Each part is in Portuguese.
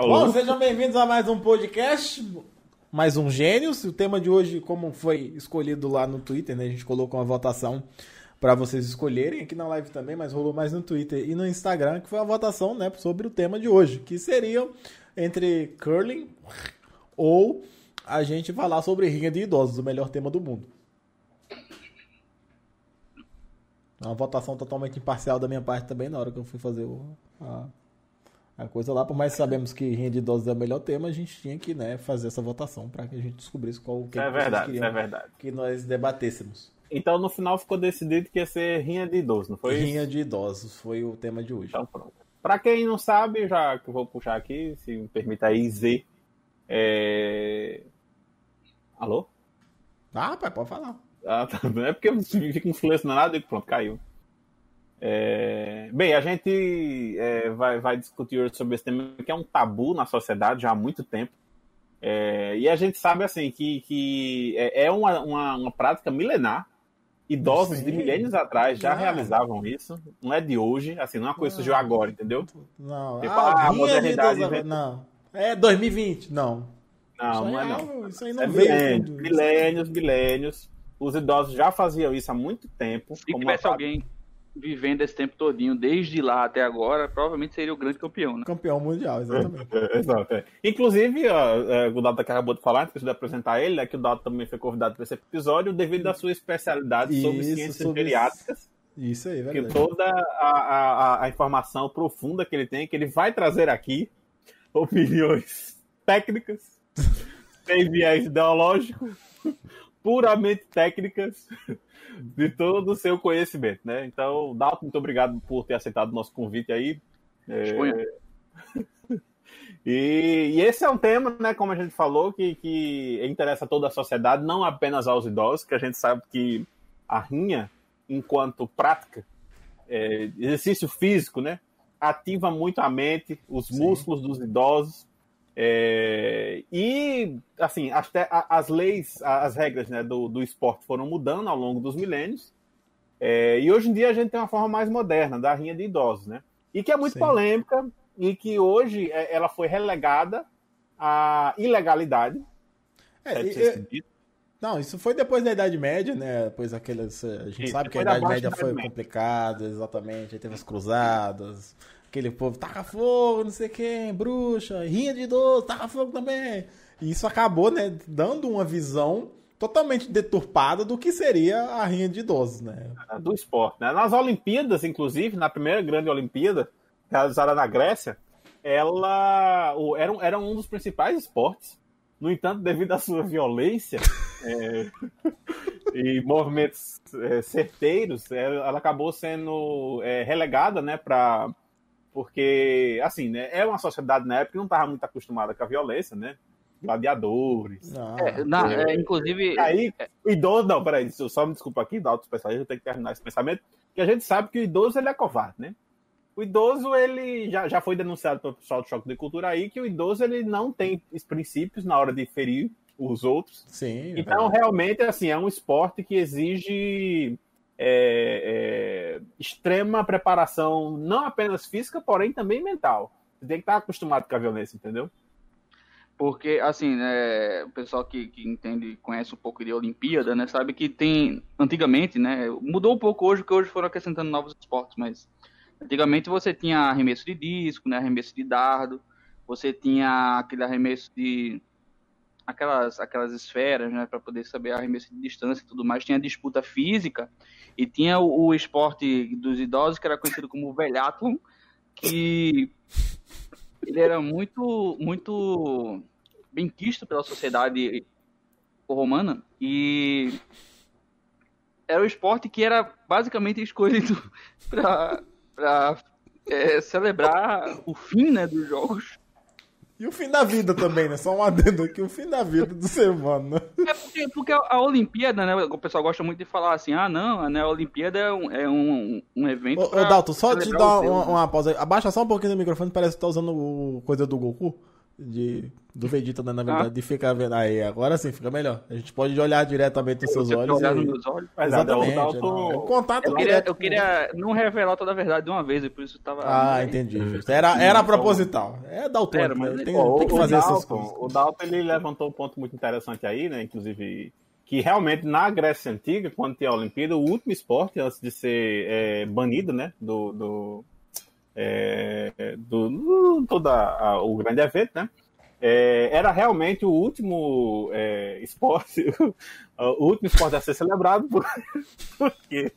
Bom, sejam bem-vindos a mais um podcast, mais um Gênios. O tema de hoje, como foi escolhido lá no Twitter, né? A gente colocou uma votação para vocês escolherem aqui na live também, mas rolou mais no Twitter e no Instagram, que foi a votação, né, sobre o tema de hoje, que seria entre curling ou a gente falar sobre rinha de idosos, o melhor tema do mundo. Uma votação totalmente imparcial da minha parte também na hora que eu fui fazer o, a, a coisa lá. Por mais que sabemos que rinha de idosos é o melhor tema, a gente tinha que né, fazer essa votação para que a gente descobrisse qual que é verdade, é verdade. que nós debatêssemos. Então no final ficou decidido que ia ser rinha de idosos, não foi Rinha isso? de idosos foi o tema de hoje. Então pronto. Pra quem não sabe, já que eu vou puxar aqui, se me permita aí, Z. É... Alô? Ah, pai, pode falar. Ah, tá. Não é porque eu fico em silêncio na nada e pronto, caiu. É... Bem, a gente é, vai, vai discutir hoje sobre esse tema que é um tabu na sociedade já há muito tempo. É, e a gente sabe assim que, que é é uma, uma, uma prática milenar. Idosos Sim. de milênios atrás já Ah. realizavam isso. Não é de hoje, assim, não é uma coisa que surgiu agora, entendeu? Não, Tipo, ah, ah, a modernidade inventa- não. É 2020, não. Não, isso não é não. Isso aí não É veio. milênios, milênios, milênios. Os idosos já faziam isso há muito tempo. Se como tivesse alguém vivendo esse tempo todinho, desde lá até agora, provavelmente seria o grande campeão, né? Campeão mundial, exatamente. Exato. é. Inclusive, ó, é, o Dado que acabou de falar, esqueci de apresentar ele, é que o Dado também foi convidado para esse episódio devido à sua especialidade sobre Isso, ciências sobre- geriátricas, Isso aí, que verdade. toda a, a, a- a informação profunda que ele tem, que ele vai trazer aqui, opiniões técnicas, sem viés ideológico, puramente técnicas de todo o seu conhecimento, né? Então, Dalton, muito obrigado por ter aceitado o nosso convite aí. É, e, e esse é um tema, né, como a gente falou, que, que interessa a toda a sociedade, não apenas aos idosos, que a gente sabe que a rinha, enquanto prática, é, exercício físico, né, ativa muito a mente, os Sim. músculos dos idosos. É, e, assim, as, as leis, as regras né, do, do esporte foram mudando ao longo dos milênios. é, e hoje em dia a gente tem uma forma mais moderna da rinha de idosos, né? E que é muito Sim. polêmica e que hoje é, ela foi relegada à ilegalidade. É, e- assim dito. Não, isso foi depois da Idade Média, né? Depois aquelas. A gente sabe que a Idade Média foi complicada, exatamente. Aí teve as cruzadas, aquele povo taca fogo, não sei quem, bruxa, rinha de idoso, taca fogo também. E isso acabou, né, dando uma visão totalmente deturpada do que seria a rinha de idosos, né? do esporte. Né? Nas Olimpíadas, inclusive, na primeira grande Olimpíada, realizada na Grécia, ela era, era um dos principais esportes. No entanto, devido à sua violência é, e movimentos é, certeiros, ela, ela acabou sendo é, relegada, né, para porque assim, né, é uma sociedade na época que não estava muito acostumada com a violência, né? Gladiadores, Ah, É, na- é. é, inclusive, Aí, o idoso, não, peraí, eu só me desculpa aqui, da autoespecialista, eu tenho que terminar esse pensamento, que a gente sabe que o idoso ele é covarde, né? O idoso, ele já, já foi denunciado pelo pessoal do Choque de Cultura aí, que o idoso ele não tem os princípios na hora de ferir os outros. sim. Então, verdade. realmente, assim, é um esporte que exige é, é, extrema preparação, não apenas física, porém também mental. Você tem que estar acostumado com a violência, entendeu? porque, assim, né, o pessoal que, que entende, conhece um pouco de Olimpíada, né, sabe que tem, antigamente, né, mudou um pouco hoje, porque hoje foram acrescentando novos esportes, mas antigamente você tinha arremesso de disco, né, arremesso de dardo, você tinha aquele arremesso de aquelas, aquelas esferas, né, para poder saber arremesso de distância e tudo mais, tinha disputa física e tinha o, o esporte dos idosos que era conhecido como velhatlon, que ele era muito muito bem quisto pela sociedade romana e era o esporte que era basicamente escolhido para celebrar o fim né, dos jogos E o fim da vida também, né? Só um adendo aqui, o fim da vida do ser humano, né? É porque, porque a Olimpíada, né? O pessoal gosta muito de falar assim, ah, não, né, a Olimpíada é um, é um, um evento. Ô, ô Dalton, só te dar uma, deuses. uma pausa aí. Abaixa só um pouquinho do microfone, parece que tá usando o coisa do Goku. De do Vegeta, né, na verdade, ah. de ficar vendo. Aí, agora sim, fica melhor. A gente pode olhar diretamente nos seus olhos. Olhar nos meus olhos. Exatamente. Dalton... É contato eu queria, eu queria não revelar toda a verdade de uma vez, e por isso tava. Ah, entendi. Era, era proposital. É Dalton, era, mas... tem, Pô, tem que fazer Dalton, essas coisas. O Dalton ele levantou um ponto muito interessante aí, né? Inclusive, que realmente na Grécia Antiga, quando tinha a Olimpíada, o último esporte, antes de ser é, banido, né? Do. do é, do, do todo o grande evento, né? é, era realmente o último é, esporte, o último esporte a ser celebrado, por, porque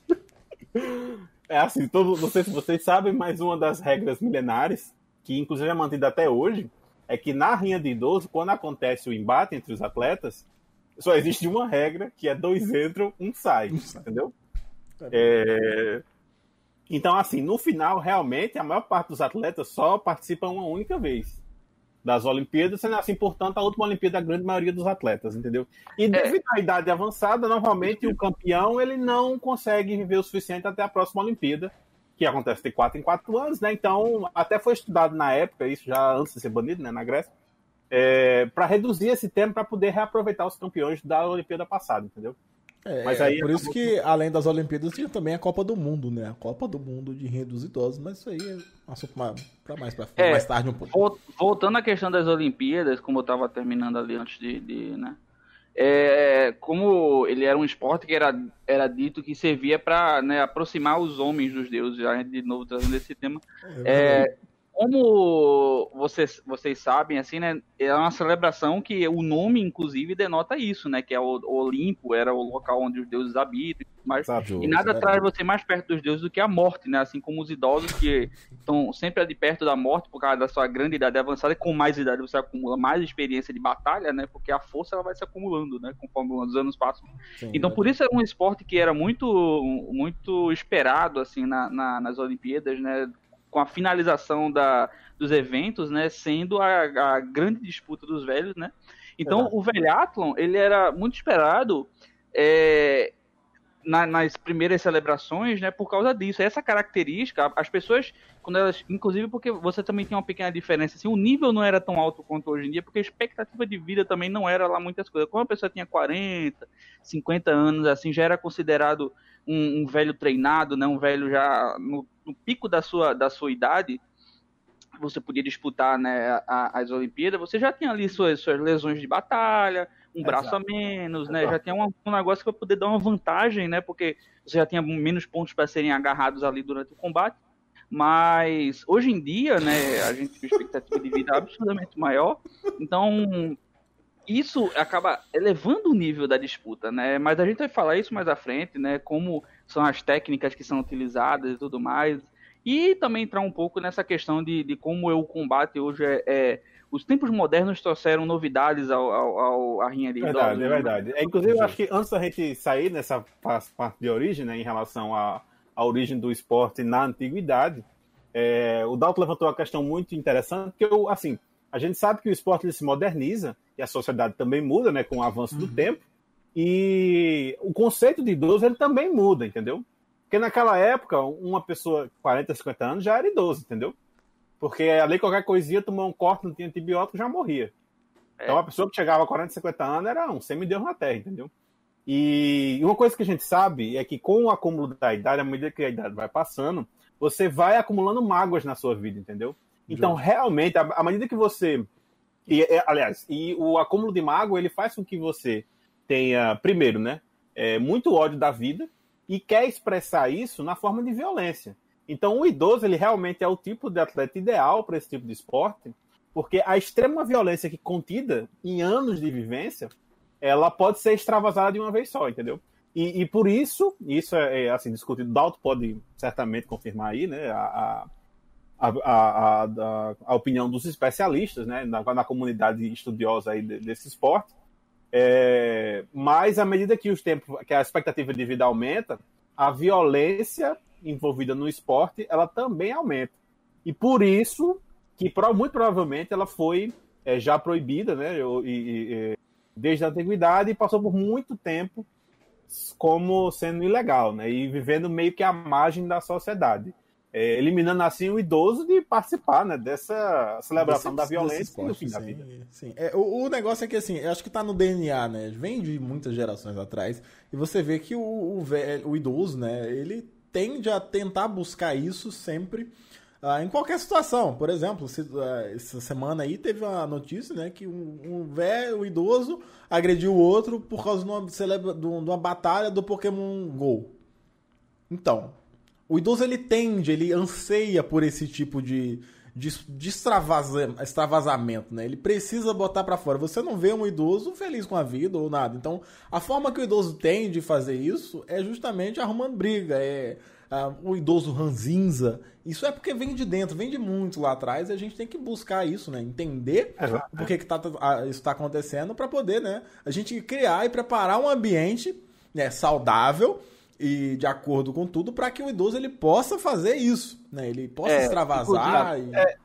é assim, todo, não sei se vocês sabem, mas uma das regras milenares, que inclusive é mantida até hoje, é que na rinha de idoso, quando acontece o embate entre os atletas, só existe uma regra, que é dois entram, um sai, entendeu? É... Então, assim, no final, realmente, a maior parte dos atletas só participam uma única vez das Olimpíadas, sendo assim, portanto, a última Olimpíada da grande maioria dos atletas, entendeu? E é. devido à idade avançada, normalmente o campeão ele não consegue viver o suficiente até a próxima Olimpíada, que acontece de 4 em 4 anos, né? Então, até foi estudado na época, isso já antes de ser banido, né, na Grécia, é, para reduzir esse tempo para poder reaproveitar os campeões da Olimpíada passada, entendeu? É, mas aí é por isso que, além das Olimpíadas, tinha também a Copa do Mundo, né? A Copa do Mundo de renda dos idosos, mas isso aí é assunto para mais, pra, é, mais tarde um pouco. Voltando à questão das Olimpíadas, como eu estava terminando ali antes de, de né? É, como ele era um esporte que era, era dito que servia para né, aproximar os homens dos deuses, já de novo trazendo esse tema, é, é como vocês, vocês sabem, assim, né, é uma celebração que o nome, inclusive, denota isso, né, que é o, o Olimpo, era o local onde os deuses habitam, mas, e nada é. traz você mais perto dos deuses do que a morte, né, assim como os idosos que estão sempre de perto da morte por causa da sua grande idade avançada, e com mais idade você acumula mais experiência de batalha, né, porque a força ela vai se acumulando, né, conforme os anos passam. Sim, então, é por isso era um esporte que era muito, muito esperado, assim, na, na nas Olimpíadas, né, com a finalização da, dos eventos, né, sendo a, a grande disputa dos velhos, né. Então, o velhatlon, ele era muito esperado é, na, nas primeiras celebrações, né, por causa disso. Essa característica, as pessoas, quando elas, inclusive porque você também tem uma pequena diferença, assim, o nível não era tão alto quanto hoje em dia, porque a expectativa de vida também não era lá muitas coisas. Quando a pessoa tinha 40, 50 anos, assim, já era considerado um, um velho treinado, né, um velho já no no pico da sua, da sua idade, você podia disputar né, a, as Olimpíadas, você já tinha ali suas, suas lesões de batalha, um Exato. braço a menos, né? Exato. Já tinha um, um negócio que vai poder dar uma vantagem, né? Porque você já tinha menos pontos para serem agarrados ali durante o combate. Mas hoje em dia, né, a gente tem expectativa de vida absurdamente maior. Então, isso acaba elevando o nível da disputa, né? Mas a gente vai falar isso mais à frente, né? Como são as técnicas que são utilizadas e tudo mais. E também entrar um pouco nessa questão de, de como o combate hoje é, é os tempos modernos trouxeram novidades ao, ao, ao à rinha de Verdade, é verdade. É, inclusive, eu acho que antes da gente sair nessa parte de origem, né, em relação à, à origem do esporte na antiguidade, é, o Dalton levantou uma questão muito interessante, que eu, assim, a gente sabe que o esporte ele se moderniza e a sociedade também muda, né, com o avanço uhum. do tempo. E o conceito de idoso ele também muda, entendeu? Porque naquela época, uma pessoa 40, 50 anos já era idoso, entendeu? Porque ali qualquer coisinha, tomou um corte, não tinha antibiótico, já morria. É. Então a pessoa que chegava a 40, 50 anos era um semideus na Terra, entendeu? E uma coisa que a gente sabe é que com o acúmulo da idade, à medida que a idade vai passando, você vai acumulando mágoas na sua vida, entendeu? Então, realmente, à medida que você. E, aliás, e o acúmulo de mágoa ele faz com que você tenha, primeiro, né, é, muito ódio da vida e quer expressar isso na forma de violência. Então, o idoso, ele realmente é o tipo de atleta ideal para esse tipo de esporte, porque a extrema violência que contida em anos de vivência, ela pode ser extravasada de uma vez só, entendeu? E, e por isso, isso é, é assim, discutido, Dalton pode certamente confirmar aí, né, a, a, a, a, a opinião dos especialistas, né, na, na comunidade estudiosa aí desse esporte, é, mas à medida que os tempos, que a expectativa de vida aumenta, a violência envolvida no esporte, ela também aumenta. E por isso que muito provavelmente ela foi é, já proibida, né, e, e, desde a antiguidade e passou por muito tempo como sendo ilegal, né, e vivendo meio que à margem da sociedade. É, eliminando assim o idoso de participar né, dessa celebração desse, da violência esporte, no fim sim, da vida. Sim. É, o, o, negócio é que assim, eu acho que está no DNA, né? Vem de muitas gerações atrás, e você vê que o, o, velho, o idoso, né, ele tende a tentar buscar isso sempre. Uh, em qualquer situação, por exemplo, se, uh, essa semana aí teve uma notícia, né, que um, um velho, um idoso, agrediu o outro por causa de uma, celebra, de uma batalha do Pokémon GO. Então, o idoso ele tende, ele anseia por esse tipo de, de, de extravasamento, né? Ele precisa botar para fora. Você não vê um idoso feliz com a vida ou nada. Então, a forma que o idoso tem de fazer isso é justamente arrumando briga, é uh, o idoso ranzinza. Isso é porque vem de dentro, vem de muito lá atrás, e a gente tem que buscar isso, né? Entender por que, que tá, isso está acontecendo para poder, né? A gente criar e preparar um ambiente né, saudável e de acordo com tudo para que o idoso ele possa fazer isso, né? Ele possa é, extravasar e... é,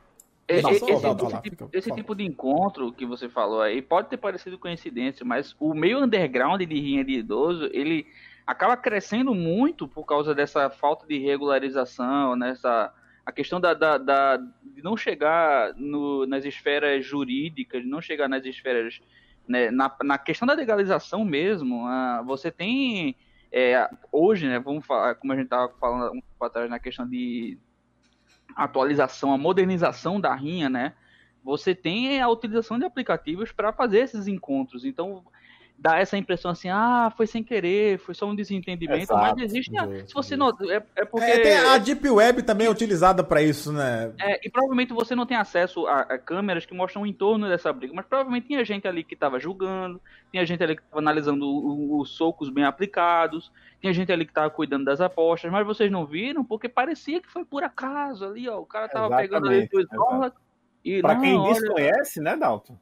esse, esse, tipo, esse tipo de encontro que você falou aí pode ter parecido coincidência, mas o meio underground de rinha de idoso, ele acaba crescendo muito por causa dessa falta de regularização, nessa a questão da, da, da de não chegar no, nas esferas jurídicas, de não chegar nas esferas né, na, na questão da legalização mesmo, uh, você tem é, hoje, né, vamos falar, como a gente estava falando um pouco atrás na questão de atualização, a modernização da rinha, né? Você tem a utilização de aplicativos para fazer esses encontros. Então, dá essa impressão assim, ah, foi sem querer, foi só um desentendimento, Exato, mas existe, se você não, é, é porque... É, a Deep Web também é utilizada para isso, né? É, e provavelmente você não tem acesso a, a, câmeras que mostram o entorno dessa briga, mas provavelmente tinha gente ali que estava julgando, tinha gente ali que estava analisando os socos bem aplicados, tinha gente ali que estava cuidando das apostas, mas vocês não viram porque parecia que foi por acaso ali, ó, o cara tava pegando ali dois dólares e... Pra quem olha... desconhece, né, Dalton?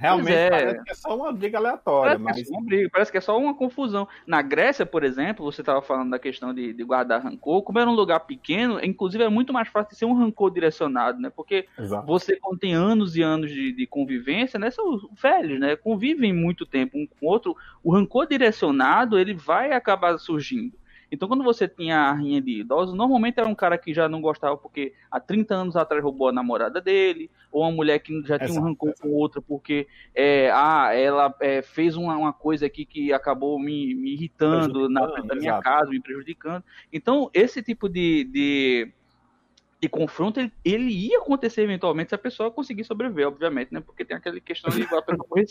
Realmente é. parece que é só uma briga aleatória. Parece, mas... que é uma briga, parece que é só uma confusão. Na Grécia, por exemplo, você estava falando da questão de, de, guardar rancor, como era um lugar pequeno, inclusive é muito mais fácil de ser um rancor direcionado, né? Porque Exato. você, quando tem anos e anos de, de, convivência, né? São velhos, né? Convivem muito tempo um com o outro, o rancor direcionado, ele vai acabar surgindo. Então, quando você tinha a rinha de idosos, normalmente era um cara que já não gostava porque há 30 anos atrás roubou a namorada dele, ou uma mulher que já tinha um rancor com outra porque é, ah, ela é, fez uma, uma, coisa aqui que acabou me, me irritando na da minha exato. casa, me prejudicando. Então, esse tipo de, de de confronto, ele, ele, ia acontecer eventualmente se a pessoa conseguir sobreviver, obviamente, né? Porque tem aquela questão de a pessoa morrer.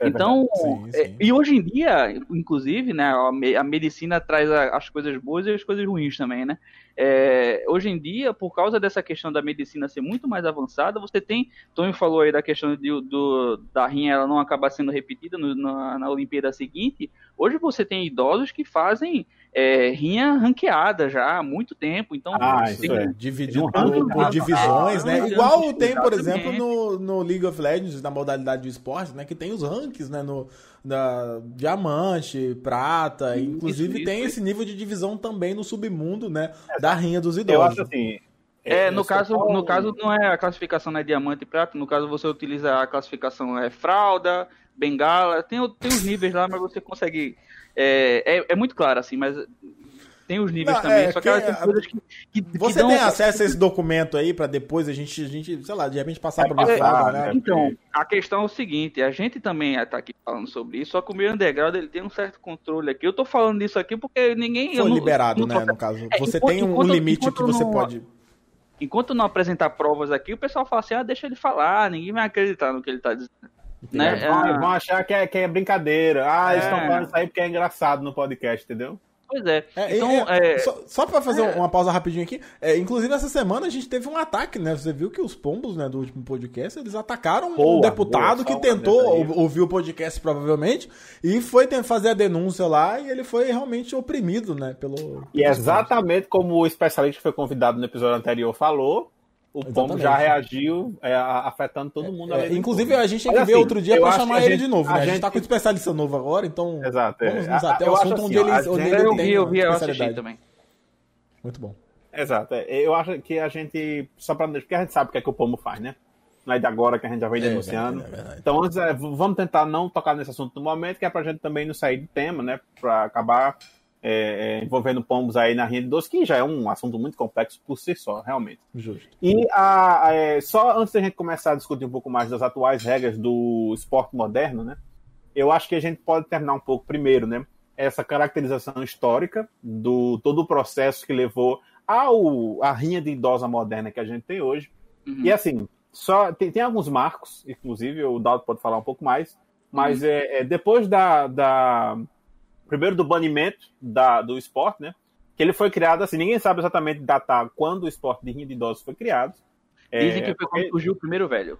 É então, sim, sim. É, e hoje em dia, inclusive, né, a, medicina traz as coisas boas e as coisas ruins também, né? É, hoje em dia, por causa dessa questão da medicina ser muito mais avançada, você tem, Tony falou aí da questão de, do, da rinha ela não acabar sendo repetida no, na, na Olimpíada seguinte, hoje você tem idosos que fazem é, rinha ranqueada já há muito tempo. Então, ah, tem, é. dividido por, por, divisões, né? Igual tem, por exemplo, no, no League of Legends, na modalidade de esporte, né? Que tem os ranks, né? No, da diamante, prata, isso, inclusive isso, tem isso. esse nível de divisão também no submundo, né? É, da rinha dos idosos. Eu acho assim. É, é no caso, no caso não é a classificação é diamante e prata, no caso você utiliza a classificação é fralda, bengala, tem, tem os níveis lá, mas você consegue é, é, é, muito claro, assim, mas tem os níveis não, também, é, só que, que coisas que, que Você que tem acesso a esse documento aí para depois a gente, a gente, sei lá, de repente passar é, para fora, né? Então, a questão é o seguinte, a gente também está aqui falando sobre isso, só que o meio underground ele tem um certo controle aqui. Eu tô falando disso aqui porque ninguém... Foi liberado, não, né, no caso. É, você enquanto, tem um, enquanto, limite que você não, pode... Enquanto não apresentar provas aqui, o pessoal fala assim, ah, deixa ele falar, ninguém vai acreditar no que ele está dizendo. Né? É, vão, achar que é, que é brincadeira. Ah, eles estão é. falando isso aí porque é engraçado no podcast, entendeu? Pois é. é então, é, é... Só, só para fazer uma pausa rapidinho aqui, é, inclusive essa semana a gente teve um ataque, né? Você viu que os pombos, né, do último podcast, eles atacaram boa, um deputado boa, que tentou ouvir o podcast provavelmente e foi fazer a denúncia lá e ele foi realmente oprimido, né, pelo E exatamente como o especialista que foi convidado no episódio anterior falou, o Pombo já reagiu é, afetando todo mundo. É, inclusive, a gente tem que ver assim, outro dia para chamar ele gente, de novo. Né? A, gente, a gente tá com um especialista novo agora, então Exato, é. vamos nos até o assunto assim, onde ele, onde ele eu vi, eu vi, eu assisti também. Muito bom. Exato. É, eu acho que a gente, só para porque a gente sabe o que é que o Pombo faz, né? Não é de agora que a gente já vem é, denunciando. É então, antes, vamos tentar não tocar nesse assunto no momento, que é para a gente também não sair de tema, né? Para acabar é, é, envolvendo pombos aí na rinha de doce, que já é um assunto muito complexo por si só, realmente. Justo. E a, a, é, só antes da gente começar a discutir um pouco mais das atuais regras do esporte moderno, né? Eu acho que a gente pode terminar um pouco primeiro, né? Essa caracterização histórica do todo o processo que levou ao a rinha de idosa moderna que a gente tem hoje. Uhum. E assim, só tem, tem alguns marcos, inclusive o Dalton pode falar um pouco mais, mas uhum. é, é, depois da, da primeiro do banimento da, do esporte, né? Que ele foi criado assim, ninguém sabe exatamente datar quando o esporte de rinha de idosos foi criado. Dizem é, que foi quando surgiu o primeiro velho.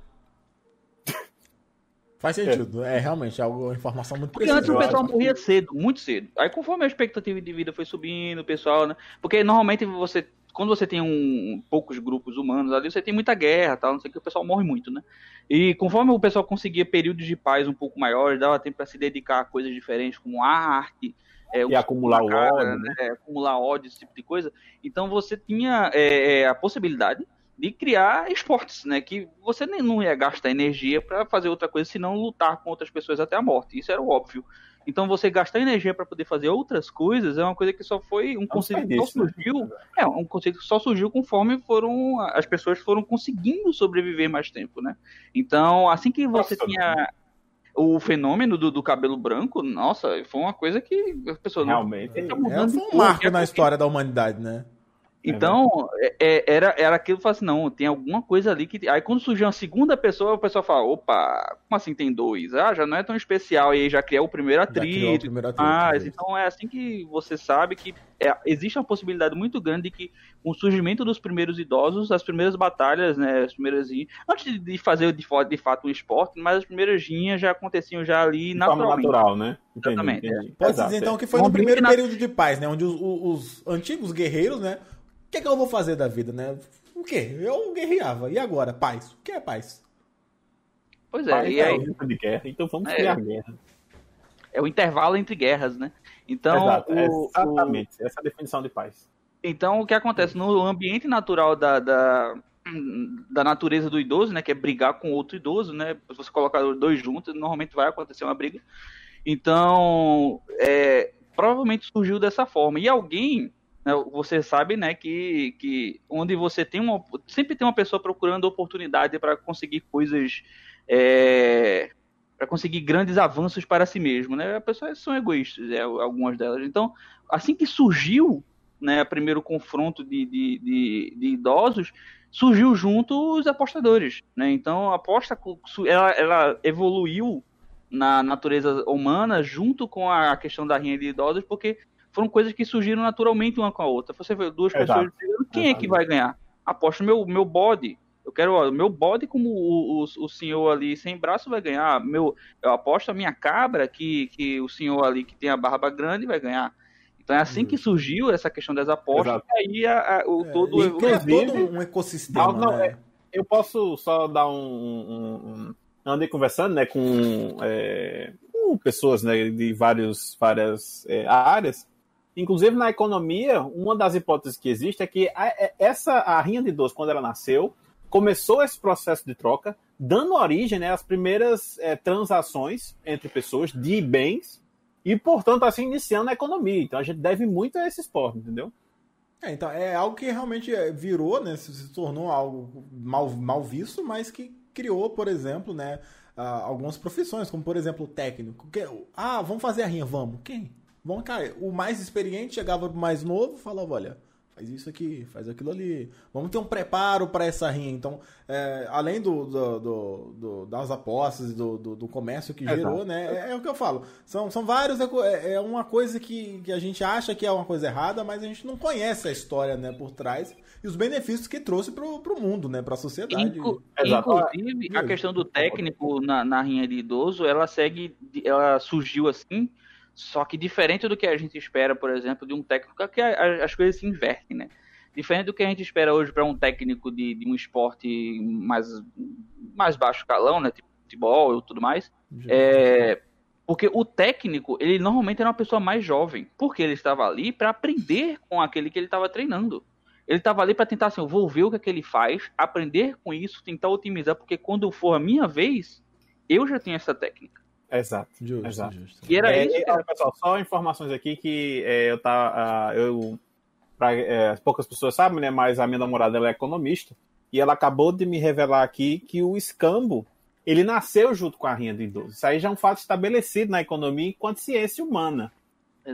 Faz sentido, é, é realmente algo, informação muito Porque antes o pessoal morria cedo, muito cedo. Aí conforme a expectativa de vida foi subindo, o pessoal, né? Porque normalmente você, quando você tem um, poucos grupos humanos ali, você tem muita guerra, tal, não sei o que, o pessoal morre muito, né? E conforme o pessoal conseguia períodos de paz um pouco maiores, dava tempo para se dedicar a coisas diferentes, como arte, é, e acumular cara, ódio, né? né? acumular ódio, esse tipo de coisa. Então você tinha é, é a possibilidade de criar esportes, né? Que você nem não ia gastar energia para fazer outra coisa senão lutar com outras pessoas até a morte. Isso era óbvio. Então você gastar energia para poder fazer outras coisas é uma coisa que só foi um conceito que só né? surgiu, é um conceito que só surgiu conforme foram as pessoas foram conseguindo sobreviver mais tempo, né? Então assim que você nossa, tinha o fenômeno do, do, cabelo branco, nossa, foi uma coisa que as pessoas realmente não, é, foi um marco na história da humanidade, né? Então, é, é, era, era aquilo assim, não, tem alguma coisa ali que. Aí quando surgiu uma segunda pessoa, o pessoal fala, opa, como assim tem dois? Ah, já não é tão especial, e aí já criou o primeiro atrito. Ah, então é assim que você sabe que é, existe uma possibilidade muito grande de que com o surgimento dos primeiros idosos, as primeiras batalhas, né, as primeiras antes de fazer de, de fato um esporte, mas as primeiras linhas já aconteciam já ali de naturalmente. natural, né? Entendi, Exatamente. Entendi. Pode dizer então que foi no primeiro período de paz, né, onde os, os, os antigos guerreiros, né, o que, é que eu vou fazer da vida, né? O quê? Eu guerreava. E agora? Paz. O que é paz? Pois é, paz e é aí? É de guerra, então vamos é, criar guerra. É o intervalo entre guerras, né? Então, Exato, é o, exatamente, o... essa é a definição de paz. Então, o que acontece no ambiente natural da, da, da natureza do idoso, né, que é brigar com outro idoso, né, se você colocar os dois juntos, normalmente vai acontecer uma briga. Então, é, provavelmente surgiu dessa forma. E alguém você sabe, né, que, que onde você tem uma. Sempre tem uma pessoa procurando oportunidade para conseguir coisas. É, para conseguir grandes avanços para si mesmo, né? As pessoas são egoístas, é, algumas delas. Então, assim que surgiu, né, o primeiro confronto de, de, de, de, idosos, surgiu junto os apostadores, né? Então, a aposta ela, ela evoluiu na natureza humana junto com a questão da rinha de idosos, porque foram coisas que surgiram naturalmente uma com a outra. Você vê duas Exato. pessoas brigando, quem Exato. é que vai ganhar? Aposto meu, meu bode. Eu quero o meu bode como o, o, o, senhor ali sem braço vai ganhar. Meu, eu aposto a minha cabra que, que o senhor ali que tem a barba grande vai ganhar. Então é assim que surgiu essa questão das apostas. Exato. E aí a, a, o é, todo, inclusive, todo um ecossistema. Não, né? é, eu posso só dar um, um, um andei conversando, né, com, é, com pessoas, né, de vários, várias é, áreas Inclusive, na economia, uma das hipóteses que existe é que a, é, essa a rinha de doce, quando ela nasceu, começou esse processo de troca, dando origem né, às primeiras é, transações entre pessoas de bens e, portanto, assim, iniciando a economia. Então, a gente deve muito a esse esporte, entendeu? É, então, é algo que realmente é, virou, né, se tornou algo mal, mal visto, mas que criou, por exemplo, né, algumas profissões, como, por exemplo, o técnico. Ah, vamos fazer a rinha, vamos. Quem? Bom, cara, o mais experiente chegava pro mais novo e falava, olha, faz isso aqui, faz aquilo ali. Vamos ter um preparo para essa rinha. Então, é, além do, do, do, do, das apostas, do, do, do comércio que gerou, né? É, é, o que eu falo. São, são vários. É, é uma coisa que, que a gente acha que é uma coisa errada, mas a gente não conhece a história né, por trás e os benefícios que trouxe pro, pro mundo, né? Pra sociedade. Inclu inclusive, a questão do técnico na, na rinha de idoso, ela segue. Ela surgiu assim só que diferente do que a gente espera, por exemplo, de um técnico, que as coisas se invertem, né? Diferente do que a gente espera hoje para um técnico de, de, um esporte mais, mais baixo calão, né? Tipo futebol e tudo mais. É, porque o técnico, ele normalmente era uma pessoa mais jovem. Porque ele estava ali para aprender com aquele que ele estava treinando. Ele estava ali para tentar assim, eu vou ver o que, é que ele faz, aprender com isso, tentar otimizar, porque quando for a minha vez, eu já tenho essa técnica. Exato. Justo, Exato. Justo. E era é, isso. E, pessoal, só informações aqui que é, eu tá. Uh, eu, pra, é, poucas pessoas sabem, né? Mas a minha namorada ela é economista. E ela acabou de me revelar aqui que o escambo ele nasceu junto com a rinha do idoso. Isso aí já é um fato estabelecido na economia enquanto ciência humana.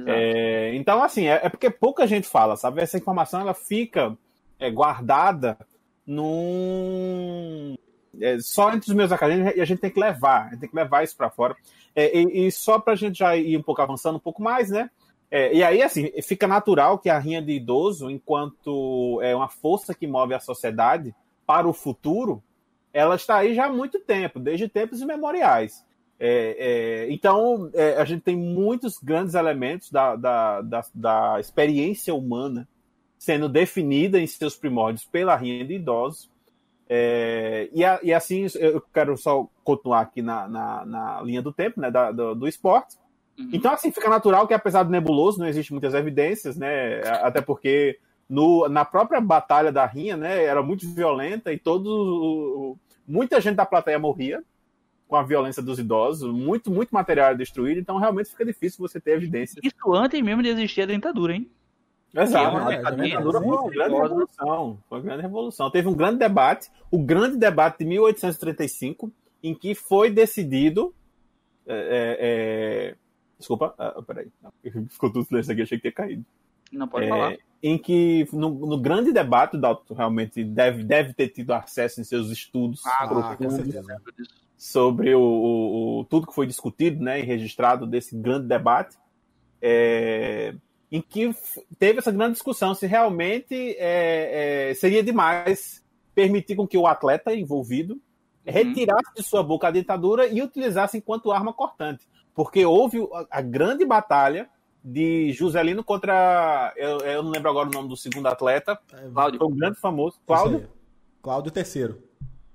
É, então, assim, é, é, porque pouca gente fala, sabe? Essa informação ela fica é, guardada num. É, só entre os meus acadêmicos e a gente tem que levar, tem que levar isso para fora. É, e, e, só para a gente já ir um pouco avançando um pouco mais, né? É, e aí, assim, fica natural que a rinha de idoso, enquanto é uma força que move a sociedade para o futuro, ela está aí já há muito tempo, desde tempos imemoriais. É, é, então, é, a gente tem muitos grandes elementos da, da, da, da, experiência humana sendo definida em seus primórdios pela rinha de idosos. É, e, a, e, assim, eu quero só continuar aqui na, na, na linha do tempo, né, da, do, do esporte. Uhum. Então, assim, fica natural que, apesar do nebuloso, não existe muitas evidências, né, até porque no, na própria batalha da rinha, né, era muito violenta e todo, muita gente da plateia morria com a violência dos idosos, muito, muito material destruído, então realmente fica difícil você ter evidências. Isso antes mesmo de existir a dentadura, hein? Exato, a dentadura foi uma grande revolução. Foi uma grande revolução. Teve um grande debate, o grande debate de 1835, em que foi decidido. É, é, é desculpa, ah, peraí. Ficou tudo silêncio aqui, achei que tinha caído. Não pode falar. É, em que, no, no, grande debate, o Dalton realmente deve, deve ter tido acesso em seus estudos ah, profundos sobre o, o, o, tudo que foi discutido né, e registrado desse grande debate. É, em que teve essa grande discussão se realmente é, é, seria demais permitir com que o atleta envolvido uhum. retirasse de sua boca a dentadura e utilizasse enquanto arma cortante. Porque houve a, grande batalha de Juscelino contra. Eu, eu, não lembro agora o nome do segundo atleta. É, Cláudio. Foi um grande famoso. Cláudio? Cláudio III.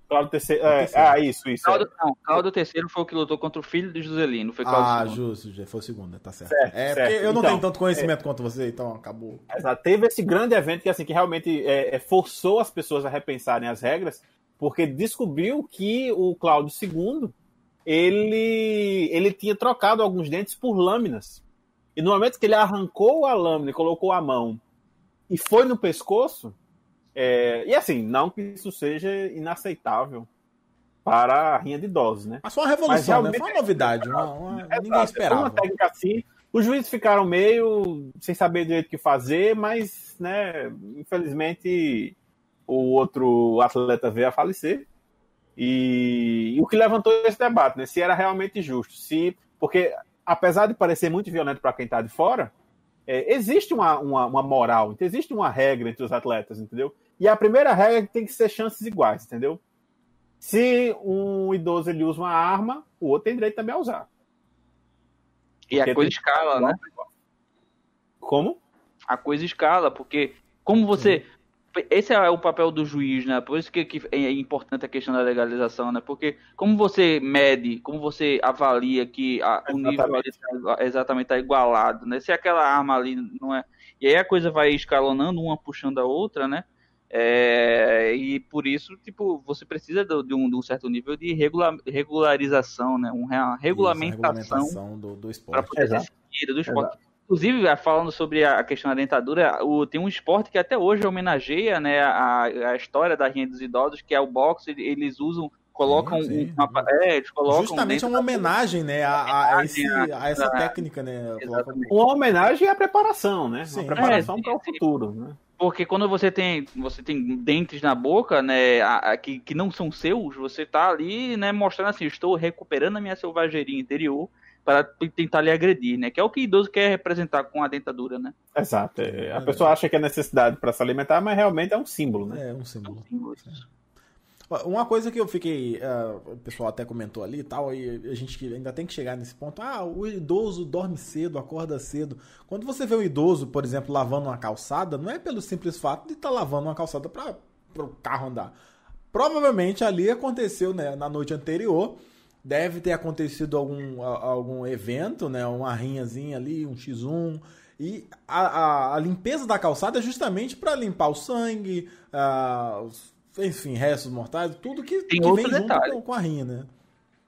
Cláudio terceiro. É, ah, isso, isso. Cláudio, é. não, Cláudio terceiro foi o que lutou contra o filho de Juscelino. Foi Cláudio ah, justo, foi o segundo, tá certo. certo é, certo. eu não então, tenho tanto conhecimento é, quanto você, então acabou. Exato. Teve esse grande evento que, assim, que realmente é, é, forçou as pessoas a repensarem as regras, porque descobriu que o Cláudio II ele, ele tinha trocado alguns dentes por lâminas. E no momento que ele arrancou a lâmina e colocou a mão e foi no pescoço, é, e assim, não que isso seja inaceitável para a rinha de idosos, né? Mas foi uma revolução, né? Foi uma novidade, uma, uma... É, ninguém esperava. Uma técnica assim, os juízes ficaram meio sem saber direito o que fazer, mas, né, infelizmente o outro atleta veio a falecer. E, e o que levantou esse debate, né? Se era realmente justo, se porque apesar de parecer muito violento para quem está de fora, é, existe uma, uma, uma, moral, existe uma regra entre os atletas, entendeu? E a primeira regra é que tem que ser chances iguais, entendeu? Se um idoso ele usa uma arma, o outro tem direito também a usar. E porque a coisa escala, né? Como? A coisa escala, porque como você. Sim. Esse é o papel do juiz, né? Por isso que, que, é importante a questão da legalização, né? Porque como você mede, como você avalia que a, o nível tá, exatamente está igualado, né? Se aquela arma ali não é. E aí a coisa vai escalonando, uma puxando a outra, né? É, e por isso, tipo, você precisa de, de, um, de um, certo nível de regular, regularização, né? Uma regulamentação, Isso, regulamentação do, do esporte. Para poder ser do esporte. Exato. Inclusive, falando sobre a questão da dentadura, o, tem um esporte que até hoje homenageia né, a, a história da rinha dos idosos, que é o boxe. Eles usam colocam sim, sim. Uma, é, eles colocam justamente uma homenagem né a, a, esse, a essa técnica né uma homenagem à preparação né sim. uma preparação é, para o futuro né porque quando você tem você tem dentes na boca né a, a, que, que não são seus você tá ali né mostrando assim estou recuperando a minha selvageria interior para tentar lhe agredir, né? Que é o que o idoso quer representar com a dentadura, né? Exato. É, a pessoa acha que é necessidade para se alimentar, mas realmente é um símbolo, né? É um símbolo. É um símbolo Uma coisa que eu fiquei. Uh, o pessoal até comentou ali e tal, e a gente ainda tem que chegar nesse ponto. Ah, o idoso dorme cedo, acorda cedo. Quando você vê um idoso, por exemplo, lavando uma calçada, não é pelo simples fato de estar tá lavando uma calçada para o carro andar. Provavelmente ali aconteceu né, na noite anterior deve ter acontecido algum, algum evento, né? Uma rinhazinha ali, um X1. E a, a, a limpeza da calçada é justamente para limpar o sangue, os, enfim, restos mortais, tudo que, Tem que vem junto com, com, a rinha, né?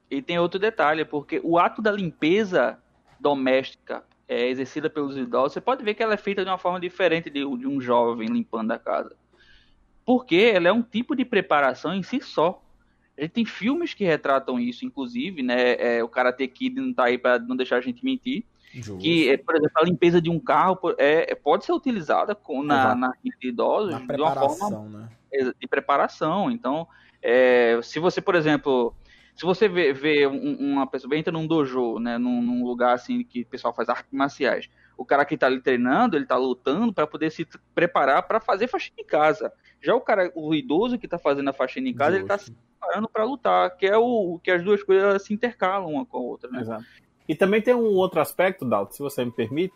E tem outro detalhe, porque o ato da limpeza doméstica é, exercida pelos idosos, você pode ver que ela é feita de uma forma diferente de, de um jovem limpando a casa. Porque ela é um tipo de preparação em si só. A gente tem filmes que retratam isso, inclusive, né? É, o Karate Kid não tá aí para não deixar a gente mentir. Justo. Que, por exemplo, a limpeza de um carro é, pode ser utilizada com, na, na de idosos de uma forma né? de preparação. Então, é, se você, por exemplo, se você vê, vê uma pessoa, entra num dojo, né, num, num, lugar assim que o pessoal faz artes marciais, o cara que está ali treinando, ele está lutando para poder se preparar para fazer faxina em casa. Já o cara, o idoso que está fazendo a faxina em casa, Justo. ele está se preparando para lutar, que é o que as duas coisas se intercalam uma com a outra, né? Exato. E também tem um outro aspecto, Dalton, se você me permite,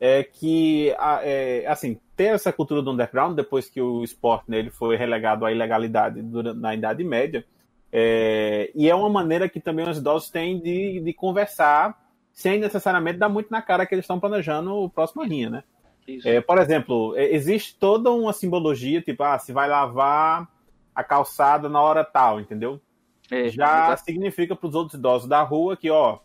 é que, é, assim, ter essa cultura do underground, depois que o esporte né, ele foi relegado à ilegalidade durante, na Idade Média, é, e é uma maneira que também os idosos têm de, de conversar sem necessariamente dar muito na cara que eles estão planejando o próximo rinha, né? É, por exemplo, é, existe toda uma simbologia, tipo, ah, se vai lavar a calçada na hora tal, entendeu? É, Já significa para os outros idosos da rua que, ó,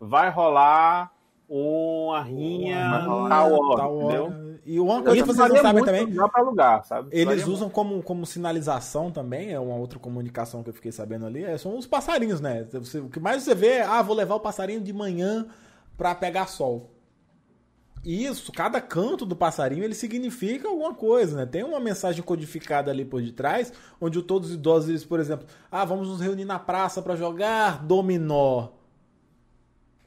vai rolar uma rinha tal hora, entendeu? E uma coisa que vocês não sabem também. Pra lugar, sabe? Eles usam como, como sinalização também, é uma outra comunicação que eu fiquei sabendo ali, é, são os passarinhos, né? Você, o que mais você vê é, ah, vou levar o passarinho de manhã para pegar sol. Isso, cada canto do passarinho ele significa alguma coisa, né? Tem uma mensagem codificada ali por detrás, onde todos os idosos, eles, por exemplo, ah, vamos nos reunir na praça para jogar dominó.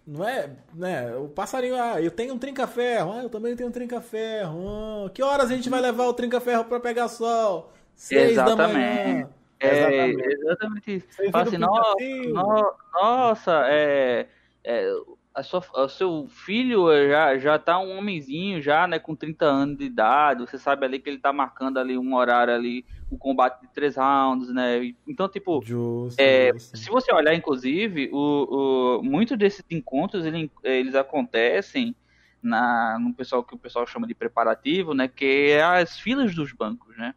Não é, né? O passarinho, ah, eu tenho um trinca-ferro, ah, eu também tenho um trinca-ferro. Ah, que horas a gente vai levar o trinca-ferro para pegar sol? Seis exatamente. da manhã. É, exatamente. exatamente assim, nossa, nossa, é, é, a sua, o seu filho já, já tá um homenzinho, já, né, com 30 anos de idade, você sabe ali que ele tá marcando ali um horário ali, um combate de três rounds, né, então, tipo, justo, é, justo. se você olhar, inclusive, o, o, muitos desses encontros, ele, eles acontecem na, no pessoal que o pessoal chama de preparativo, né, que é as filas dos bancos, né,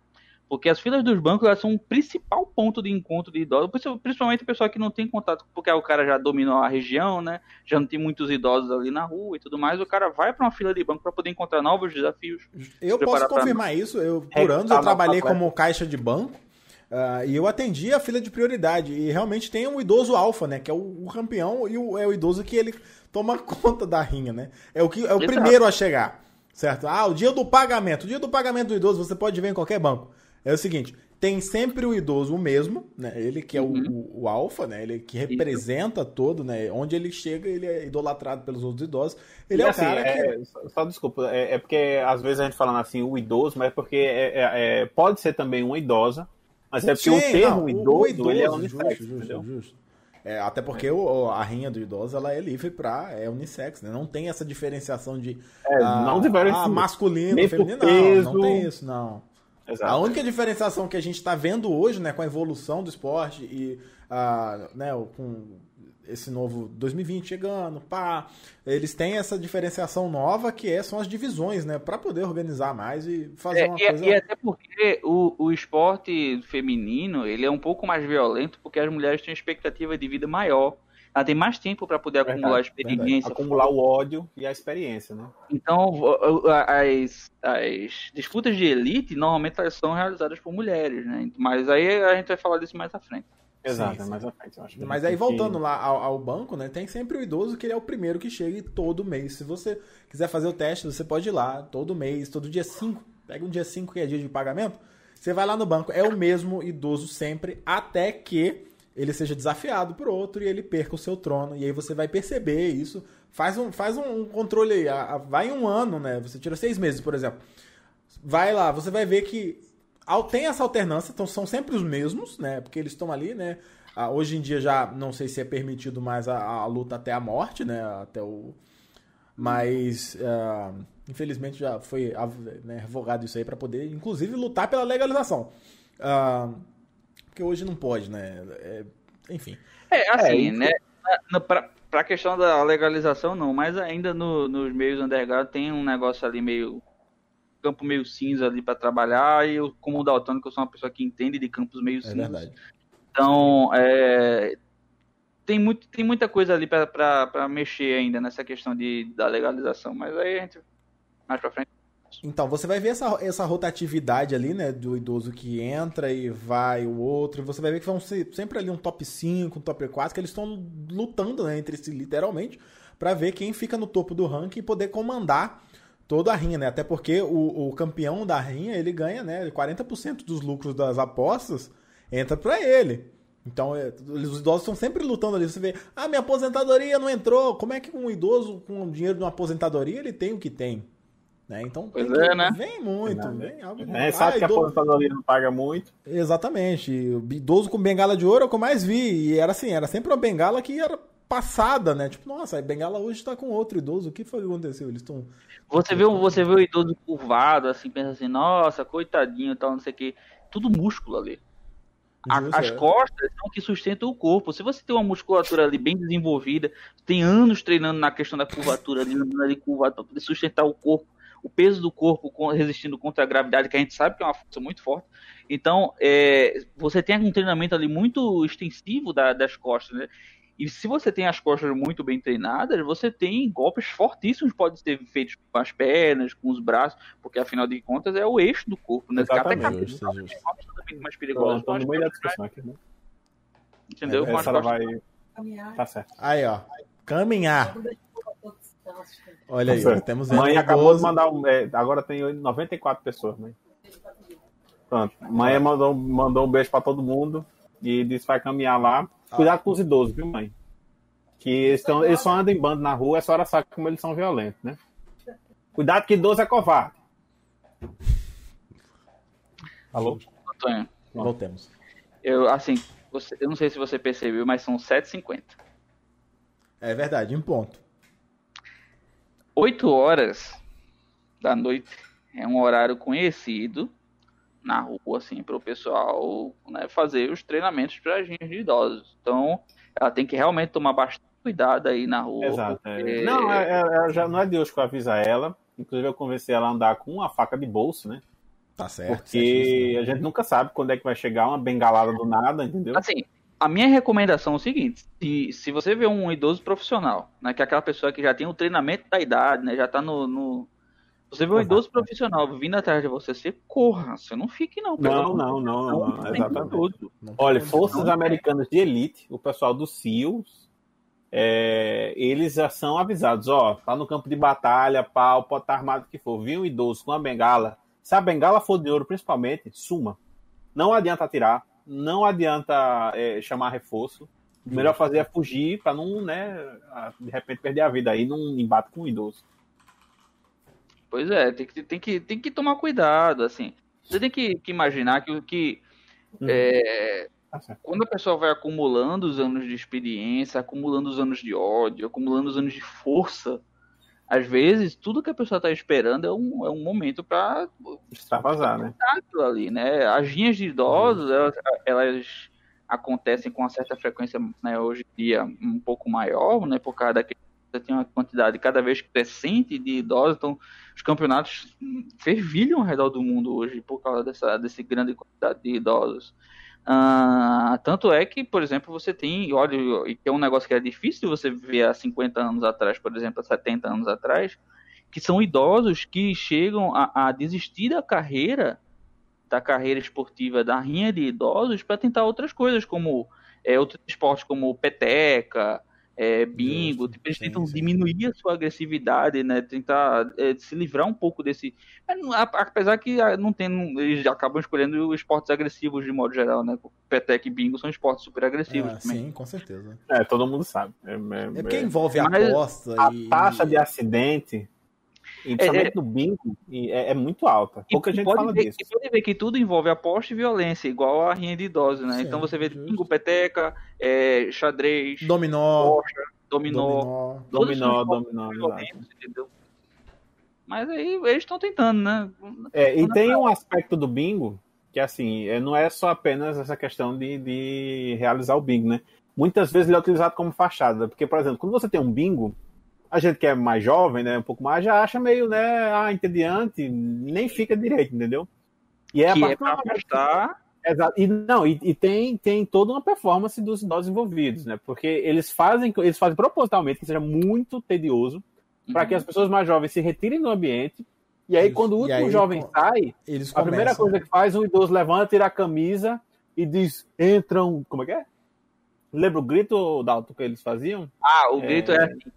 porque as filas dos bancos elas são um principal ponto de encontro de idosos, principalmente o pessoal que não tem contato, porque o cara já dominou a região, né? Já não tem muitos idosos ali na rua e tudo mais. O cara vai para uma fila de banco para poder encontrar novos desafios. Eu posso confirmar pra... isso. Eu, por anos eu trabalhei como caixa de banco. Uh, e eu atendi a fila de prioridade. E realmente tem um idoso alfa, né? Que é o, o campeão e o, é o idoso que ele toma conta da rinha, né? É o, que, é o primeiro a chegar. Certo? Ah, o dia do pagamento. O dia do pagamento do idoso você pode ver em qualquer banco é o seguinte: tem sempre o idoso o mesmo, né? Ele que é uhum. o, o, alfa, né? Ele que representa Isso. todo, né? Onde ele chega, ele é idolatrado pelos outros idosos. Ele e é assim, o cara é, que. Só, desculpa, é, é, porque às vezes a gente falando assim, o idoso, mas é porque é, é, é, pode ser também uma idosa, mas é porque Sim, o termo não, idoso, o idoso, ele é unissex, justo, justo, justo. É, até porque o, a rinha do idoso ela é livre para é unissex, né? Não tem essa diferenciação de é, ah, não diferencia. ah, masculino, feminino, não, não tem isso, não. Exato. A única diferenciação que a gente está vendo hoje, né, com a evolução do esporte e uh, né, com esse novo 2020 chegando, pá, eles têm essa diferenciação nova que é, são as divisões, né, para poder organizar mais e fazer é, uma e, coisa. E até porque o, o esporte feminino ele é um pouco mais violento porque as mulheres têm expectativa de vida maior ela tem mais tempo para poder verdade, acumular experiência. Acumular o ódio e a experiência, né? Então, as, as disputas de elite normalmente elas são realizadas por mulheres, né? Mas aí a gente vai falar disso mais à frente. Exato, sim, sim. mais à frente. acho Mas aí voltando lá ao, ao, banco, né? Tem sempre o idoso que ele é o primeiro que chega todo mês. Se você quiser fazer o teste, você pode ir lá todo mês, todo dia 5. Pega um dia 5 que é dia de pagamento. Você vai lá no banco, é o mesmo idoso sempre, até que ele seja desafiado por outro e ele perca o seu trono. E aí você vai perceber isso. Faz um, faz um controle aí. Vai um ano, né? Você tira seis meses, por exemplo. Vai lá, você vai ver que tem essa alternância, então são sempre os mesmos, né? Porque eles estão ali, né? Hoje em dia já não sei se é permitido mais a, a luta até a morte, né? Até o. Mas. Uh, infelizmente já foi né, revogado isso aí para poder, inclusive, lutar pela legalização. Uh, porque hoje não pode, né? É, enfim. É, assim, é, né? Na, pra, pra questão da legalização, não, mas ainda no, nos meios underground tem um negócio ali meio. campo meio cinza ali para trabalhar, e eu, como daltônico, eu sou uma pessoa que entende de campos meio é cinza. Verdade. Então, é, tem, muito, tem muita coisa ali para mexer ainda nessa questão de, da legalização, mas aí a gente mais pra frente. Então, você vai ver essa, essa rotatividade ali, né? Do idoso que entra e vai o outro. Você vai ver que vão ser sempre ali um top 5, um top 4, que eles estão lutando né, entre si, literalmente, para ver quem fica no topo do ranking e poder comandar toda a rinha, né? Até porque o, o campeão da rinha, ele ganha, né? 40% dos lucros das apostas entra para ele. Então, é, os idosos estão sempre lutando ali. Você vê, ah, minha aposentadoria não entrou. Como é que um idoso com dinheiro de uma aposentadoria ele tem o que tem? Né? Então, pois é, né? vem muito. É, vem algo... é, sabe ah, que a aposentadoria não paga muito. Exatamente. Idoso com bengala de ouro é o que eu mais vi. E era assim, era sempre uma bengala que era passada, né? Tipo, nossa, a bengala hoje tá com outro idoso. O que foi que aconteceu? Eles estão. Você vê, você vê o idoso curvado, assim, pensa assim, nossa, coitadinho tal, não sei o que. Tudo músculo ali. A, as é. costas são que sustentam o corpo. Se você tem uma musculatura ali bem desenvolvida, tem anos treinando na questão da curvatura ali, ali curvado para poder sustentar o corpo, o peso do corpo resistindo contra a gravidade, que a gente sabe que é uma força muito forte. Então, é, você tem um treinamento ali muito extensivo da, das costas, né? E se você tem as costas muito bem treinadas, você tem golpes fortíssimos que podem ser feitos com as pernas, com os braços, porque afinal de contas é o eixo do corpo, né? Exatamente. Até justo, justo. É mais perigoso. Estou no meio da discussão aqui, né? Entendeu? É, essa ela vai... Tá certo. Aí, ó. Caminhar. Olha aí, tá temos Mãe acabou de mandar um. É, agora tem 94 pessoas, mãe. Pronto. Mãe mandou, mandou um beijo pra todo mundo e disse que vai caminhar lá. Cuidado com os idosos, viu, mãe? Que eles, tão, eles só andam em bando na rua, a senhora sabe como eles são violentos, né? Cuidado que idoso é covarde. Alô? Antônio. Voltemos. Eu, assim, você, eu não sei se você percebeu, mas são 7h50. É verdade, em ponto. 8 horas da noite é um horário conhecido na rua, assim, para o pessoal né, fazer os treinamentos para agentes de idosos. Então, ela tem que realmente tomar bastante cuidado aí na rua. Exato. É. Porque... Não, é, é, já não é Deus que avisa ela. Inclusive, eu conversei ela a andar com uma faca de bolso, né? Tá certo. Porque a gente nunca sabe quando é que vai chegar uma bengalada do nada, entendeu? Assim, a minha recomendação é o seguinte: se, se você vê um idoso profissional, né, que é aquela pessoa que já tem o treinamento da idade, né, já está no, no, você vê um idoso profissional vindo atrás de você, você corra, você não fique não. Não, não, não, não, não exatamente. Olha, forças americanas de elite, o pessoal do SEALs, é, eles já são avisados, ó, tá no campo de batalha, pau, pode estar armado que for, viu um idoso com uma bengala, se a bengala for de ouro principalmente, suma. Não adianta atirar, não adianta é, chamar reforço, o melhor fazer é fugir para não, né, de repente perder a vida aí num embate com um idoso. Pois é, tem que, tem que, tem que tomar cuidado, assim. Você tem que, que imaginar que, que uhum. é, tá quando a pessoa vai acumulando os anos de experiência, acumulando os anos de ódio, acumulando os anos de força, às vezes tudo que a pessoa está esperando é um, é um momento para extravasar, né? ali, né? As linhas de idosos, elas, elas acontecem com uma certa frequência, né, hoje em dia um pouco maior, né, por causa daquele tem uma quantidade cada vez crescente de idosos, então os campeonatos fervilham ao redor do mundo hoje por causa dessa desse grande quantidade de idosos. Uh, tanto é que, por exemplo, você tem, olha, que é um negócio que é difícil você ver há 50 anos atrás, por exemplo, há 70 anos atrás, que são idosos que chegam a, a desistir da carreira, da carreira esportiva da rinha de idosos para tentar outras coisas, como é, outros esportes como peteca, é, bingo, tipo, eles tentam sim, diminuir a sua agressividade, né? Tentar é, se livrar um pouco desse. Apesar que ah, não tem. Eles acabam escolhendo esportes agressivos de modo geral, né? Petec e bingo são esportes super agressivos é, também. Sim, com certeza. É, todo mundo sabe. É, é, é porque envolve a aposta. A e... taxa de acidente e principalmente é, é, no bingo, é, é, muito alta. Pouca gente fala ver, disso. E pode ver que tudo envolve aposta e violência, igual a rinha de idosos, né? Sim, então você vê bingo, peteca, é, xadrez, dominó, dominó, dominó, dominó, dominó entendeu? Mas aí eles estão tentando, né? É, e tem um aspecto do bingo que, assim, é, não é só apenas essa questão de, de realizar o bingo, né? Muitas vezes ele é utilizado como fachada, porque, por exemplo, quando você tem um bingo, a gente que é mais jovem, né, um pouco mais, já acha meio, né, ah, entediante, nem fica direito, entendeu? E é que a é pra afastar... Exato. E não, e, e, tem, tem toda uma performance dos idosos envolvidos, né? Porque eles fazem, eles fazem propositalmente que seja muito tedioso uhum. para que as pessoas mais jovens se retirem do ambiente. E aí, Isso. quando o último aí, jovem sai, eles a primeira coisa que faz, um idoso levanta, tira a camisa e diz: entram. Como é que é? Lembra o grito, Dalton, que eles faziam? Ah, o grito é, é assim.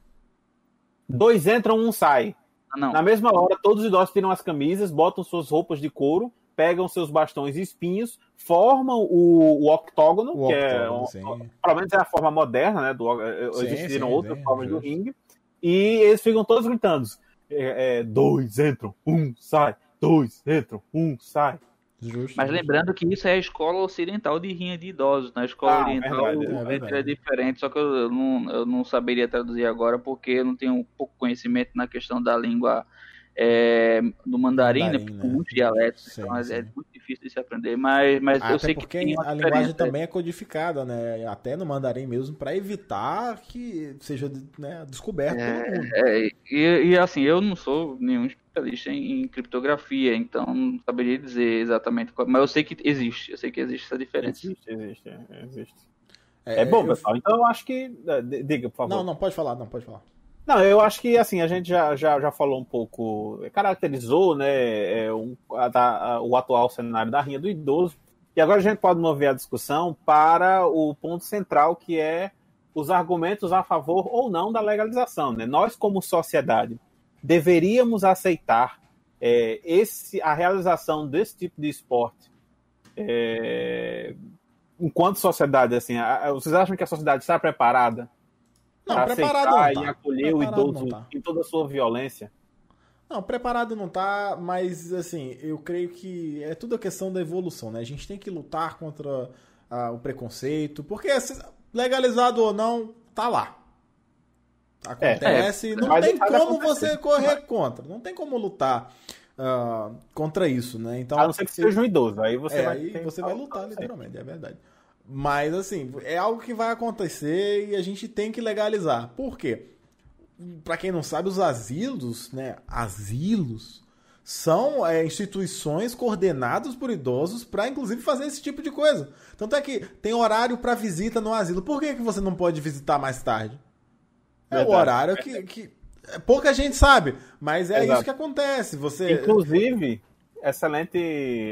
Dois entram, um sai. Ah, Na mesma hora, todos os idosos tiram as camisas, botam suas roupas de couro, pegam seus bastões e espinhos, formam o, o octógono, o que é octógono, é, pelo menos é a forma moderna, né? Do, eh, sim, existiram sim, outras formas justo. do ringue, e eles ficam todos gritando: é, é, dois entram, um sai, dois entram, um sai. Justo, Mas lembrando que isso é a escola ocidental de rinha de idosos. Na né? escola ah, oriental verdade, é, é, diferente, só que eu não, eu não saberia traduzir agora porque eu não tenho pouco conhecimento na questão da língua é, do mandarim, né? mandarim né? Porque né? muitos dialetos, sim, então é, sim. é muito difícil de se aprender, mas, mas Até eu sei porque que a linguagem também é codificada, né? Até no mandarim mesmo, para evitar que seja né, descoberto é, é, e, e, assim, eu não sou nenhum especialista em, em, criptografia, então não saberia dizer exatamente qual, mas eu sei que existe, eu sei que existe essa diferença. Existe, existe, existe. É, é bom, pessoal. Então eu acho que. Diga, por favor. Não, não, pode falar, não, pode falar. Não, eu acho que assim, a gente já, já, já falou um pouco, caracterizou né, é, um, a, a, o atual cenário da rinha do idoso, e agora a gente pode mover a discussão para o ponto central, que é os argumentos a favor ou não da legalização. Né? Nós, como sociedade, deveríamos aceitar é, esse, a realização desse tipo de esporte é, enquanto sociedade. Assim, a, vocês acham que a sociedade está preparada preparado não tá. e acolher preparado o idoso tá. em toda a sua violência. Não, preparado não tá, mas assim, eu creio que é tudo a questão da evolução, né? A gente tem que lutar contra ah, o preconceito, porque legalizado ou não, tá lá. Acontece, é, não tem como você correr contra, não tem como lutar uh, contra isso, né? Então, a não ser que seja um idoso, aí você é, vai, aí você vai lutar, literalmente, é verdade. Mas, assim, é algo que vai acontecer e a gente tem que legalizar. Por quê? Para quem não sabe, os asilos, né? Asilos são é, instituições coordenadas por idosos para, inclusive, fazer esse tipo de coisa. Tanto é que tem horário para visita no asilo. Por que, que você não pode visitar mais tarde? É Verdade. o horário que, que pouca gente sabe, mas é Exato. isso que acontece. Você, inclusive, excelente,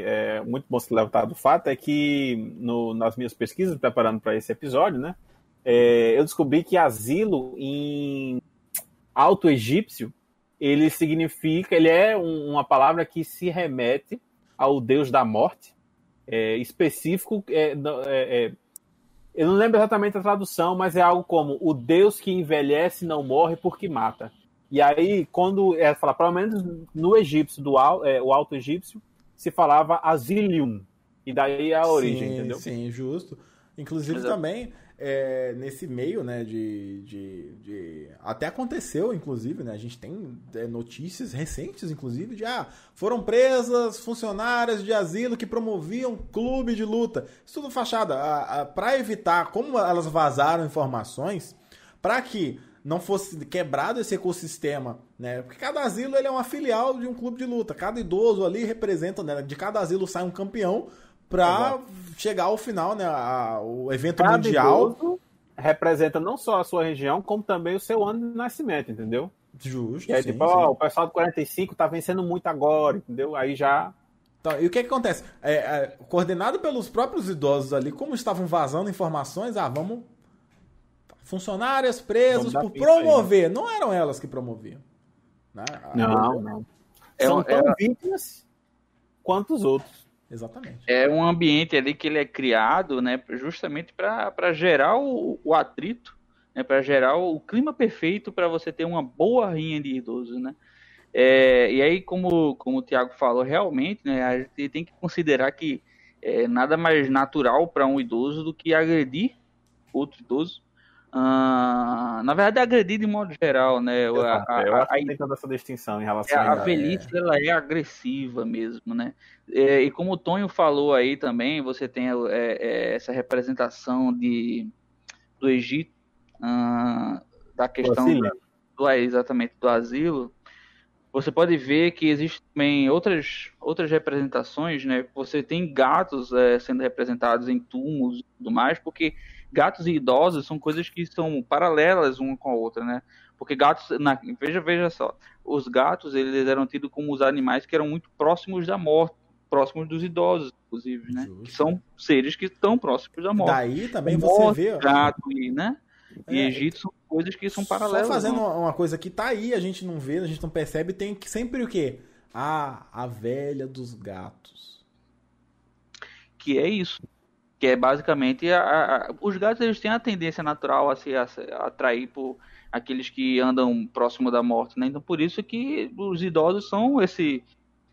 é, muito bom se levantar do fato é que no, nas minhas pesquisas, preparando para esse episódio, né, é, eu descobri que asilo em alto egípcio ele significa, ele é um, uma palavra que se remete ao deus da morte, é, específico. É, é, é, eu não lembro exatamente a tradução, mas é algo como o deus que envelhece não morre porque mata. E aí, quando é fala, pelo menos no egípcio, do é, o alto egípcio, se falava asilium. E daí a origem, sim, entendeu? Sim, justo. Inclusive Exato. também, é, nesse meio, né, de, de, de, Até aconteceu, inclusive, né? A gente tem é, notícias recentes, inclusive, de ah, foram presas funcionárias de asilo que promoviam clube de luta. Isso tudo fachada. Para evitar, como elas vazaram informações, para que não fosse quebrado esse ecossistema, né? Porque cada asilo ele é uma filial de um clube de luta. Cada idoso ali representa, né? De cada asilo sai um campeão para chegar ao final, né? A, o evento cada mundial. Idoso representa não só a sua região, como também o seu ano de nascimento, entendeu? Justo. E aí, sim, tipo, ó, o pessoal do 45 tá vencendo muito agora, entendeu? Aí já. Então, e o que, que acontece? É, é, coordenado pelos próprios idosos ali, como estavam vazando informações, ah, vamos funcionárias presos por promover. Aí, né? Não eram elas que promoviam. Né? Não, não. É São tão é... vítimas quanto os outros. Exatamente. É um ambiente ali que ele é criado, né, justamente para gerar o, o atrito, né, para gerar o clima perfeito para você ter uma boa rinha de idosos, né? É, e aí, como, como o Tiago falou, realmente, né, a gente tem que considerar que é nada mais natural para um idoso do que agredir outro idoso Uh, na verdade, agredir de modo geral, né? Eu, a, a, eu acho que tem toda essa distinção em relação é, a, a velhice, é... ela é agressiva mesmo, né? É, e como o Tonho falou aí também, você tem é, é, essa representação de, do Egito, uh, da questão do, do, é, exatamente do asilo. você pode ver que existem também outras, outras representações, né? Você tem gatos é, sendo representados em túmulos e tudo mais, porque gatos e idosos são coisas que são paralelas uma com a outra, né? Porque gatos, na, veja, veja só, os gatos eles eram tidos como os animais que eram muito próximos da morte, próximos dos idosos, inclusive, né? Justo. Que são seres que estão próximos da morte. Daí também você morte, vê, gato e, né? E é, Egito são coisas que são paralelas. Só fazendo não. uma coisa que tá aí, a gente não vê, a gente não percebe, tem que sempre o quê? Ah, a velha dos gatos. Que é isso. Que é basicamente a, a, os gatos eles têm a tendência natural a se atrair por aqueles que andam próximo da morte, né? Então por isso que os idosos são esse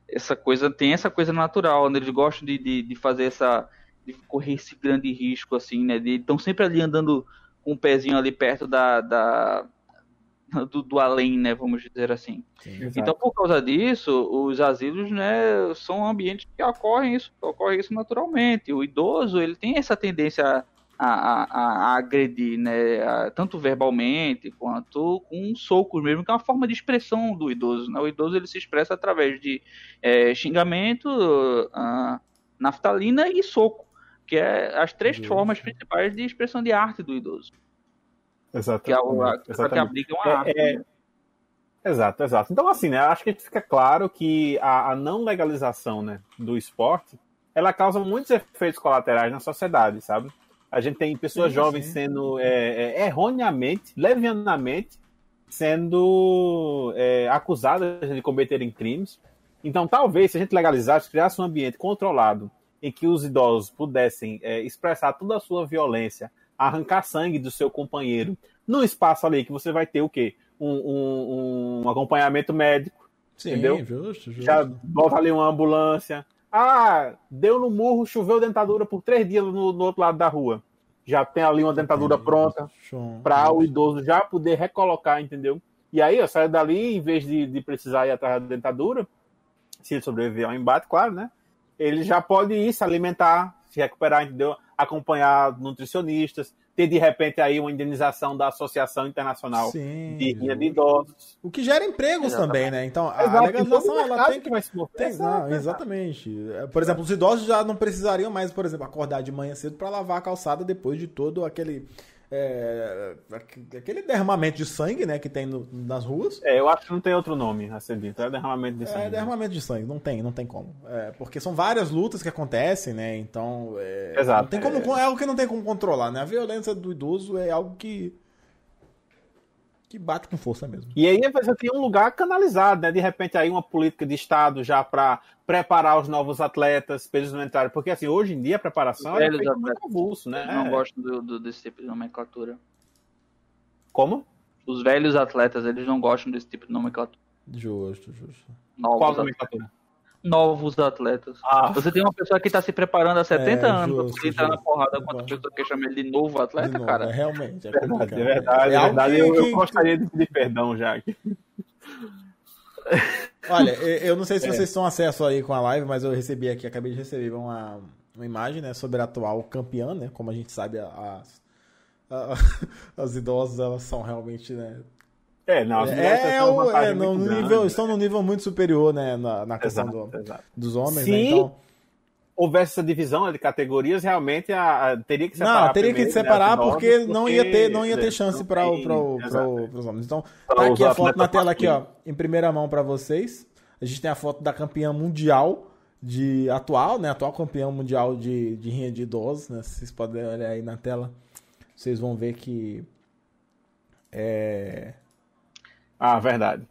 essa coisa tem essa coisa natural, né? eles gostam de, de, de fazer essa de correr esse grande risco assim, né? De estão sempre ali andando com um pezinho ali perto da, da do, do, além, né, vamos dizer assim. Sim, então, por causa disso, os asilos, né, são ambientes que ocorrem isso, ocorre isso naturalmente. O idoso, ele tem essa tendência a, a, a agredir, né, a, tanto verbalmente quanto com socos mesmo, que é uma forma de expressão do idoso. Né? O idoso ele se expressa através de é, xingamento, uh, naftalina e soco que é as três formas principais de expressão de arte do idoso. Que, é a, arte. É, é... Exato, exato. Então, assim, né, acho que fica claro que a, a, não legalização né, do esporte, ela causa muitos efeitos colaterais na sociedade, sabe? A gente tem pessoas sim, jovens sim. sendo é, é, erroneamente, levianamente, sendo é, acusadas de cometerem crimes. Então, talvez, se a gente legalizasse, criasse um ambiente controlado em que os idosos pudessem expressar toda a sua violência, arrancar sangue do seu companheiro, num espaço ali que você vai ter o quê? Um, um, um acompanhamento médico. Sim, entendeu? Justo, justo. Já bota ali uma ambulância. Ah, deu no murro, choveu dentadura por três dias no, no outro lado da rua. Já tem ali uma dentadura pronta para o idoso já poder recolocar, entendeu? E aí, ó, sai dali, em vez de, de precisar ir atrás da dentadura, se ele sobreviver ao embate, claro, né? ele já pode ir se alimentar, se recuperar, entendeu? Acompanhar nutricionistas, ter de repente aí uma indenização da Associação Internacional Sim, de Rinha de Idosos. O que gera empregos Exatamente. também, né? Então, a, Exato, a legalização ela tem que. que tem, não, exatamente. Por exemplo, os idosos já não precisariam mais, por exemplo, acordar de manhã cedo para lavar a calçada depois de todo aquele é, aquele derramamento de sangue, né, que tem no, nas ruas. É, eu acho que não tem outro nome a ser dito, é derramamento de é, sangue. É, derramamento de sangue, não tem, não tem como. É, porque são várias lutas que acontecem, né, então... É, Exato. Não tem como, é algo que não tem como controlar, né, a violência do idoso é algo que que bate com força mesmo. E aí você tem um lugar canalizado, né? De repente aí uma política de Estado já para preparar os novos atletas para eles não entrarem. Porque assim, hoje em dia a preparação é muito avulso, né? Eu não gosto do, do, desse tipo de nomenclatura. Como? Os velhos atletas, eles não gostam desse tipo de nomenclatura. Justo, justo. Novos Qual nomenclatura? Novos atletas. Ah. Você tem uma pessoa que está se preparando há 70 é, anos para entrar na porrada com outra pessoa que chama ele de novo atleta, de novo, cara. É, realmente. É verdade, é verdade. É verdade. eu, eu gostaria de pedir perdão aqui. Olha, eu não sei se é. vocês estão acesso aí com a live, mas eu recebi aqui, acabei de receber uma, uma imagem né, sobre a atual campeã, né? Como a gente sabe, as, as idosas elas são realmente né, é, não, as é, o, é no, nível, estão num nível muito superior, né, na, na questão exato, do, exato. dos homens, Se né, então... houvesse essa divisão de categorias, realmente a, a teria que separar. Não, teria que separar né, porque, porque, não ia ter, não ia ter chance para os homens. Então, tá aqui a foto na tela aqui, ó, em primeira mão para vocês. A gente tem a foto da campeã mundial de atual, né, atual campeã mundial de, de rinha de idosos, né? Vocês podem olhar aí na tela. Vocês vão ver que é, ah, verdade.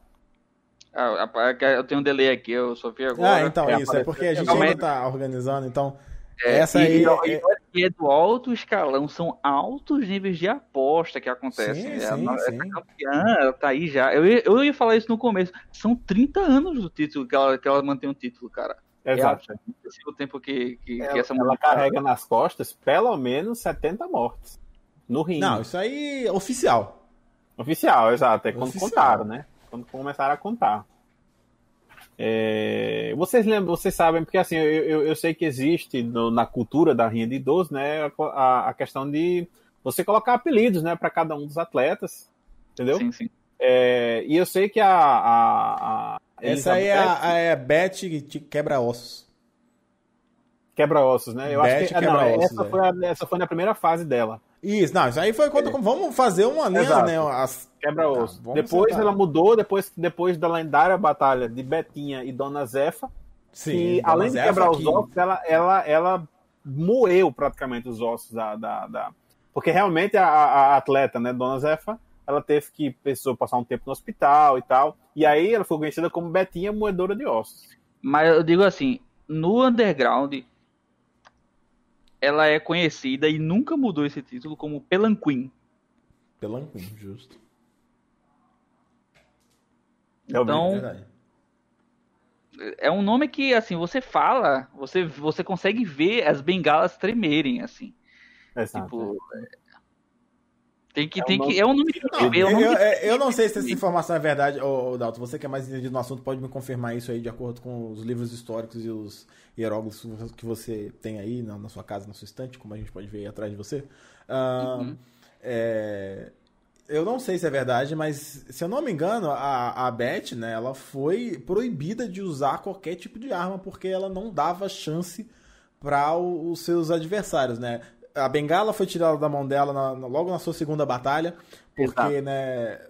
Ah, eu tenho um delay aqui, eu só vi agora. Ah, então, é, isso, é porque a gente ainda tá organizando, então. É, essa aí. E, é... e é do alto escalão, são altos níveis de aposta que acontecem. Sim, sim, essa sim. campeã tá aí já. Eu ia, eu ia falar isso no começo. São 30 anos do título que ela, que ela mantém o título, cara. Exato. É o tempo que, que, ela, que essa mulher. Ela carrega nas costas pelo menos 70 mortes. No ringue. Não, isso aí é oficial. Oficial, exato. É quando Oficial. contaram, né? Quando começaram a contar. É... Vocês lembram, vocês sabem, porque assim, eu, eu, eu sei que existe no, na cultura da rinha de idoso, né, a, a, questão de você colocar apelidos, né, para cada um dos atletas, entendeu? Sim, sim. É, e eu sei que a, a, a, Essa aí é a, a é Beth quebra-ossos. Quebra-ossos, né? Eu Beth acho que não, essa, é. foi a, essa foi na primeira fase dela. Isso, não, isso aí foi quando. É. Vamos fazer uma linha, Exato. né? As... Quebra-osso. Tá, depois sentar. ela mudou, depois, depois da lendária batalha de Betinha e Dona Zefa. Sim, que, além de quebrar os ossos, ela, ela, ela moeu praticamente os ossos da. da, da... Porque realmente a, a, atleta, né, Dona Zefa, ela teve que precisou passar um tempo no hospital e tal. E aí ela foi conhecida como Betinha Moedora de Ossos. Mas eu digo assim, no underground, ela é conhecida e nunca mudou esse título como Pelanquin. Pelanquin, justo. Então, é um nome que, assim, você fala, você, você consegue ver as bengalas tremerem, assim. Tipo, é. Tem que, é tem um que. É um nome que não, é eu, eu, eu, não sei se essa informação é verdade, ô, Dalton. Você que é mais entendido no assunto pode me confirmar isso aí de acordo com os livros históricos e os hieróglifos que você tem aí na, na sua casa, na sua estante, como a gente pode ver aí atrás de você. Uh, uhum. é, eu não sei se é verdade, mas se eu não me engano, a, a Beth, né, ela foi proibida de usar qualquer tipo de arma porque ela não dava chance para os seus adversários, né? A bengala foi tirada da mão dela na, na, logo na sua segunda batalha, porque, Exato. né.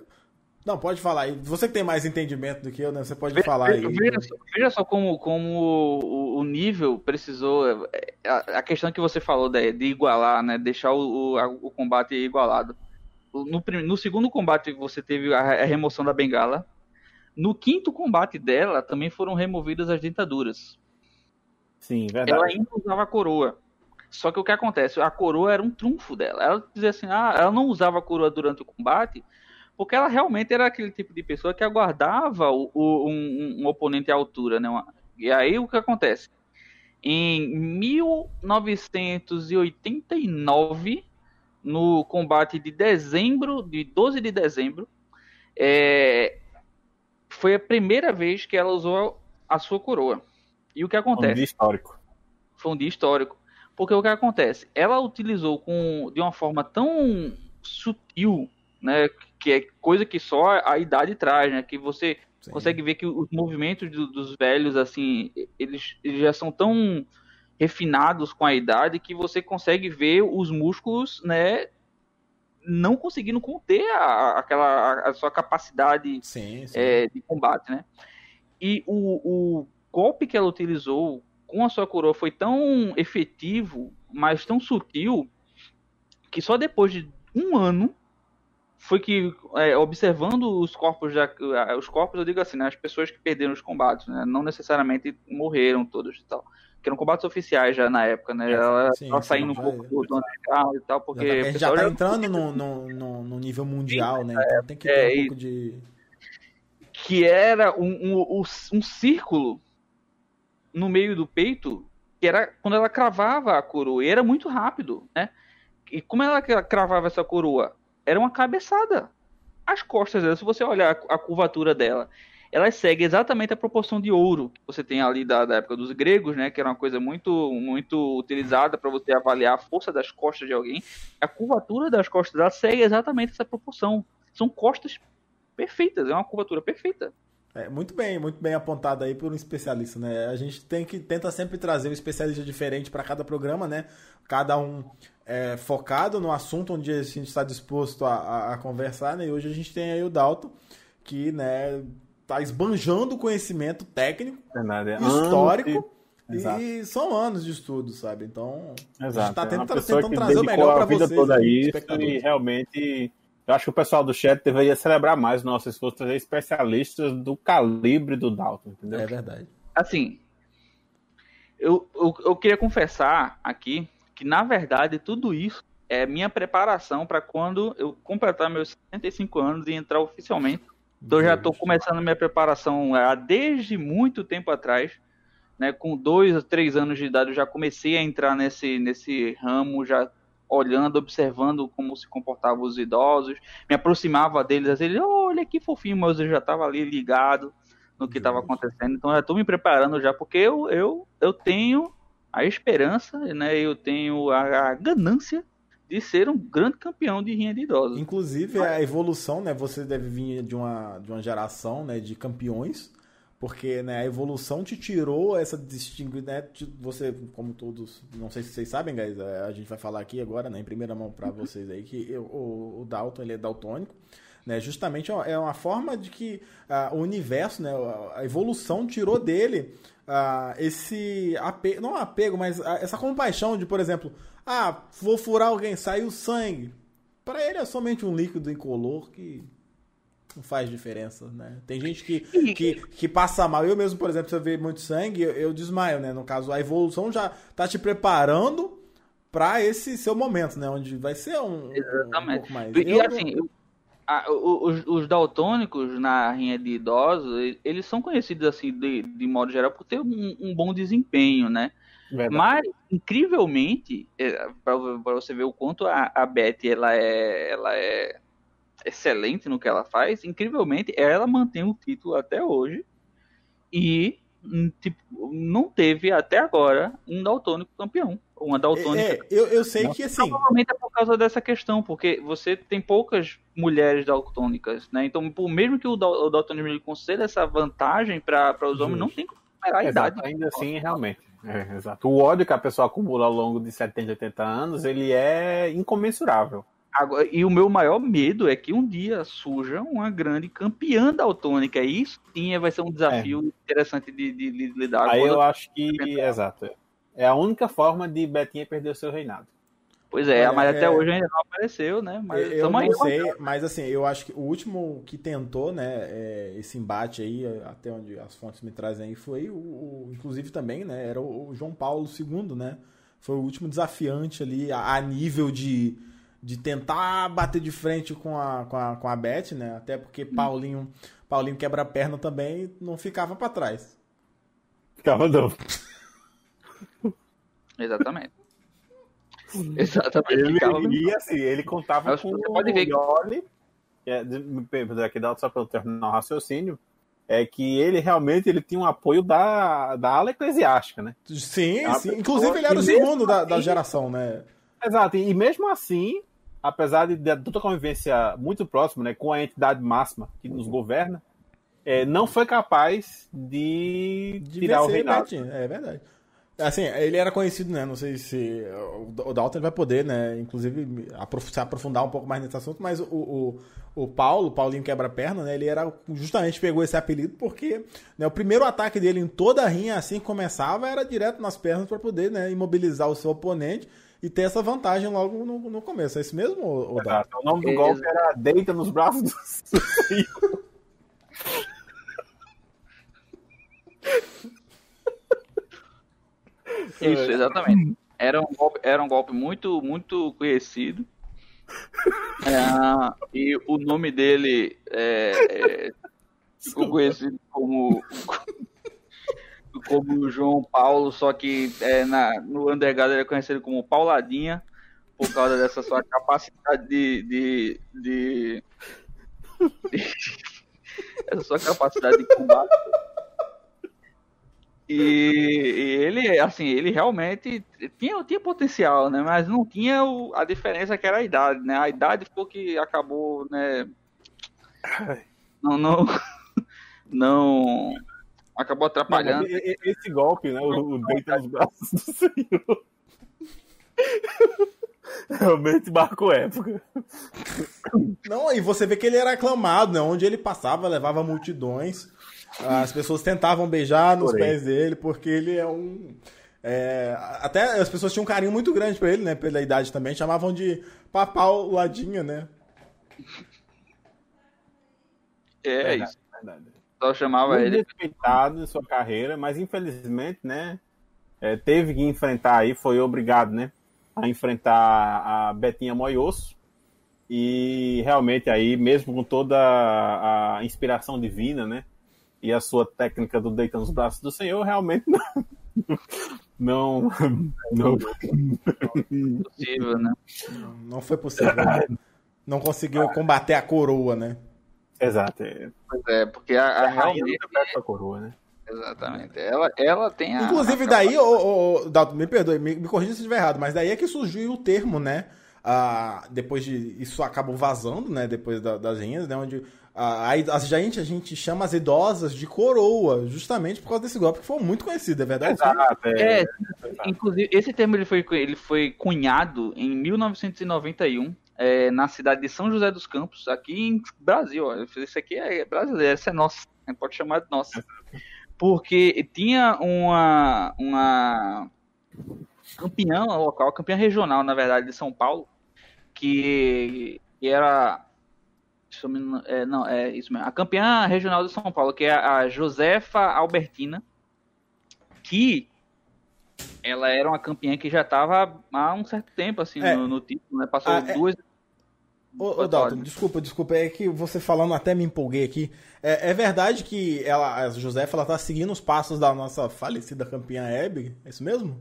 Não, pode falar aí. Você que tem mais entendimento do que eu, né? Você pode veja, falar aí. Veja, veja, só como, como o, o nível precisou. É, a, a, questão que você falou de, de igualar, né? Deixar o, o, o combate igualado. No, no, segundo combate você teve a, a remoção da bengala. No quinto combate dela também foram removidas as dentaduras. Sim, verdade. Ela ainda usava a coroa. Só que o que acontece? A coroa era um trunfo dela. Ela dizia assim, ah, ela não usava a coroa durante o combate, porque ela realmente era aquele tipo de pessoa que aguardava o, o, um, um, oponente à altura, né? E aí o que acontece? Em 1989, no combate de dezembro, de 12 de dezembro, é, foi a primeira vez que ela usou a sua coroa. E o que acontece? Foi um dia histórico. Foi um dia histórico. Porque o que acontece? Ela utilizou com, de uma forma tão sutil, né? Que é coisa que só a idade traz, né? Que você Sim. consegue ver que os movimentos do, dos velhos, assim, eles, eles, já são tão refinados com a idade que você consegue ver os músculos, né? Não conseguindo conter a, aquela a, sua capacidade sim, sim. É, de combate, né? E o, o golpe que ela utilizou com a sua coroa foi tão efetivo, mas tão sutil, que só depois de um ano foi que, é, observando os corpos, já, os corpos, eu digo assim, né, as pessoas que perderam os combates, né, não necessariamente morreram todos e tal, que eram combates oficiais já na época, né, ela estava saindo um pouco do, underground e tal, porque... Já tá, já tá entrando no, no, no, nível mundial, sim, né, então tem que ter é, um pouco de... Que era um, um, um círculo no meio do peito, que era quando ela cravava a coroa, e era muito rápido, né? E como ela cravava essa coroa? Era uma cabeçada. As costas dela, se você olhar a curvatura dela, ela segue exatamente a proporção de ouro que você tem ali da, da época dos gregos, né? Que era uma coisa muito, muito utilizada para você avaliar a força das costas de alguém. A curvatura das costas dela segue exatamente essa proporção. São costas perfeitas, é uma curvatura perfeita. É, muito bem, muito bem apontado aí por um especialista, né? A gente tem que tenta sempre trazer um especialista diferente para cada programa, né? Cada um é, focado no assunto onde a gente está disposto a, a, a, conversar, né? E hoje a gente tem aí o Dalton, que, né, tá esbanjando conhecimento técnico, é histórico. E, e são anos de estudo, sabe? Então, Exato. a gente tá tentando, é tentando trazer o melhor para vocês. Toda isso e realmente eu acho que o pessoal do chat deveria celebrar mais o nosso esforço, trazer especialistas do calibre do Dalton, entendeu? É verdade. Assim, eu, eu, eu queria confessar aqui que, na verdade, tudo isso é minha preparação para quando eu completar meus 65 anos e entrar oficialmente. Então, eu já estou começando minha preparação há desde muito tempo atrás. Né, com dois ou três anos de idade, eu já comecei a entrar nesse, nesse ramo, já olhando, observando como se comportavam os idosos, me aproximava deles, assim, olha que fofinho, mas eu já estava ali ligado no que estava acontecendo, então já estou me preparando já, porque eu, eu, eu tenho a esperança, né, eu tenho a, a ganância de ser um grande campeão de rinha de idosos. Inclusive a evolução, né, você deve vir de uma, de uma geração, né, de campeões, porque né, a evolução te tirou essa distinção, né? Você, como todos, não sei se vocês sabem, guys, é, a gente vai falar aqui agora, né, em primeira mão para vocês aí, que eu, o, o Dalton ele é daltônico, né? Justamente é uma forma de que uh, o universo, né, a evolução tirou dele uh, esse apego, não apego, mas uh, essa compaixão de, por exemplo, ah, vou furar alguém, saiu sangue. Para ele é somente um líquido incolor que não faz diferença, né? Tem gente que, que, que passa mal. Eu mesmo, por exemplo, se eu ver muito sangue, eu, eu desmaio, né? No caso, a evolução já tá te preparando para esse seu momento, né? Onde vai ser um, Exatamente. um pouco mais. E, eu, assim, a, os, os, daltônicos na rinha de idosos, eles são conhecidos, assim, de, de modo geral, por ter um, um bom desempenho, né? Verdade. Mas, incrivelmente, é, para você ver o quanto a, a Beth, ela é, ela é excelente no que ela faz, incrivelmente, ela mantém o título até hoje e hum, tipo, não teve até agora um daltônico campeão. Uma daltônica. É, eu, eu sei que assim. Provavelmente é por causa dessa questão, porque você tem poucas mulheres daltônicas, né? Então, por mesmo que o, o daltonismo conceda essa vantagem para os homens, não tem como superar a idade. Ainda assim, realmente. É, exato. O ódio que a pessoa acumula ao longo de 70, 80 anos, ele é incomensurável. Agora, e o meu maior medo é que um dia surja uma grande campeã da autônica. E isso sim vai ser um desafio é. interessante de, de, de lidar. Aí eu acho que, exato. É a única forma de Betinha perder o seu reinado. Pois é, mas até é... hoje ainda não apareceu, né? Mas eu não sei, mas assim, eu acho que o último que tentou, né, é, esse embate aí, até onde as fontes me trazem aí, foi o, o inclusive também, né, era o, o, João Paulo II, né? Foi o último desafiante ali a, a nível de de tentar bater de frente com a, com a, com a Beth, né? Até porque. Paulinho, Paulinho quebra-perna também não ficava para trás. Ficava não. Exatamente. Exatamente. Ele, ficava... e, assim, ele contava Mas com o pode ver Yoli, é, aqui dá só para eu terminar o raciocínio, é que ele realmente ele tinha um apoio da, da ala eclesiástica, né? Sim, sim. Inclusive ele era o segundo da, da assim geração, né? Exato, e mesmo assim, apesar de, de toda convivência muito próxima né, com a entidade máxima que nos governa, é, não foi capaz de, de tirar o reinado. É verdade. Assim, ele era conhecido, né? Não sei se o Dalton vai poder, né? Inclusive, se aprofundar um pouco mais nesse assunto, mas o, o, o Paulo, o Paulinho Quebra-Perna, né? Ele era justamente pegou esse apelido porque né, o primeiro ataque dele em toda a rinha, assim que começava, era direto nas pernas para poder né, imobilizar o seu oponente e ter essa vantagem logo no, no começo. É isso mesmo, o, Exato. O nome do golpe era Deita nos braços do Senhor. Isso, exatamente. Era um golpe, era um golpe muito, muito conhecido. É, e o nome dele é, é, ficou conhecido como como o João Paulo, só que é, na, no underground ele é conhecido como Pauladinha, por causa dessa sua capacidade de. de, de, de essa sua capacidade de combate. E, e, ele, assim, ele realmente tinha, tinha potencial, né? Mas não tinha o, a diferença que era a idade, né? A idade foi que acabou, né? Não, não, não acabou atrapalhando. Não, esse golpe, né? O, o deita nos braços do Senhor. Realmente marcou época. Não, e você vê que ele era aclamado, né? Onde ele passava, levava multidões. As pessoas tentavam beijar nos Porém. pés dele, porque ele é um. É, até as pessoas tinham um carinho muito grande pra ele, né? Pela idade também. Chamavam de papau ladinha, né? É, é isso. Verdade. Só chamava muito ele. respeitado em sua carreira, mas infelizmente, né? É, teve que enfrentar aí, foi obrigado, né? A enfrentar a Betinha Moioso. E realmente aí, mesmo com toda a inspiração divina, né? E a sua técnica do deita nos braços do Senhor, realmente não. Não. não possível, né? Não foi possível. Não conseguiu combater a coroa, né? Exato. Pois é, porque a, a, a realmente... a coroa, né? Exatamente. Ela, ela tem a. Inclusive, a daí, o, o, Dalton, me perdoe, me, me corrija se estiver errado, mas daí é que surgiu o termo, né? uh, depois de. Isso acabou vazando, né? Depois da, das rendas, né? Onde a, a, gente, a gente chama as idosas de coroa, justamente por causa desse golpe que foi muito conhecido, é verdade? Exato, é, é, inclusive, esse termo ele foi, ele foi cunhado em 1991 é, na cidade de São José dos Campos, aqui em Brasil. Ó. Isso aqui é brasileiro, essa é nossa, pode chamar de nossa. Porque tinha uma, uma campeã local, campeã regional, na verdade, de São Paulo, que, que era é, não, é isso mesmo. A campeã regional de São Paulo, que é a Josefa Albertina, que ela era uma campeã que já estava há um certo tempo assim é. no, no, título, né? Passou ah, é. duas. Ô, ô Dalton, desculpa, desculpa, é que você falando até me empolguei aqui. É, é verdade que ela, a Josefa, ela tá seguindo os passos da nossa falecida campeã Hebe? É isso mesmo?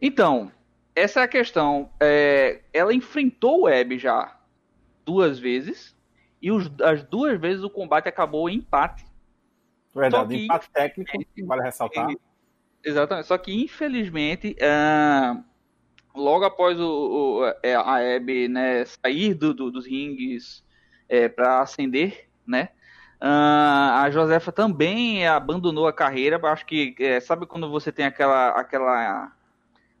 Então, essa é a questão. É, ela enfrentou o Hebe já duas vezes e os, as duas vezes o combate acabou em empate. Verdade, que, empate técnico, é, vale ressaltar. É, exatamente, só que infelizmente, uh, logo após o, o, é, a Hebe né, sair do, do, dos ringues é, para ascender, né? Uh, a Josefa também abandonou a carreira. Acho que é, sabe quando você tem aquela, aquela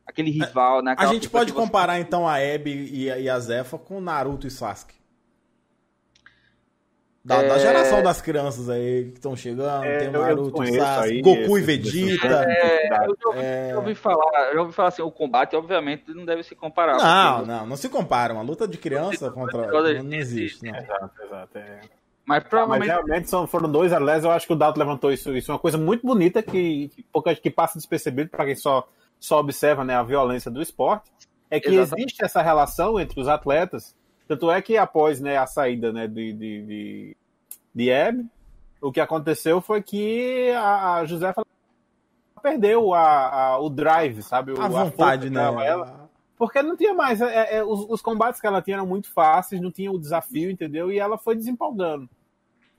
aquele rival, né? A gente pode comparar você... então a Abby e, e a Zefa com Naruto e Sasuke. Da, é... da, geração das crianças aí que estão chegando, é, tem Naruto, Sasuke, aí, Goku e Vegeta. É, eu já ouvi, é... já ouvi, falar, já ouvi falar assim, o combate obviamente não deve se comparar. Não, porque... não, não se compara. Uma luta de criança contra. Não, não existe, não. Exato, exato. É. Mas provavelmente. Mas realmente são, foram dois atletas, eu acho que o Dato levantou isso. Isso é uma coisa muito bonita que, que, que passa despercebido para quem só só observa né, a violência do esporte, é que Exatamente. existe essa relação entre os atletas. Tanto é que após né, a saída né, de, de, de, de Eb, o que aconteceu foi que a, a Josefa perdeu a, a, o drive, sabe? A, a vontade, né? Ela, porque não tinha mais. É, é, os, os, combates que ela tinha eram muito fáceis, não tinha o desafio, entendeu? E ela foi desempolgando.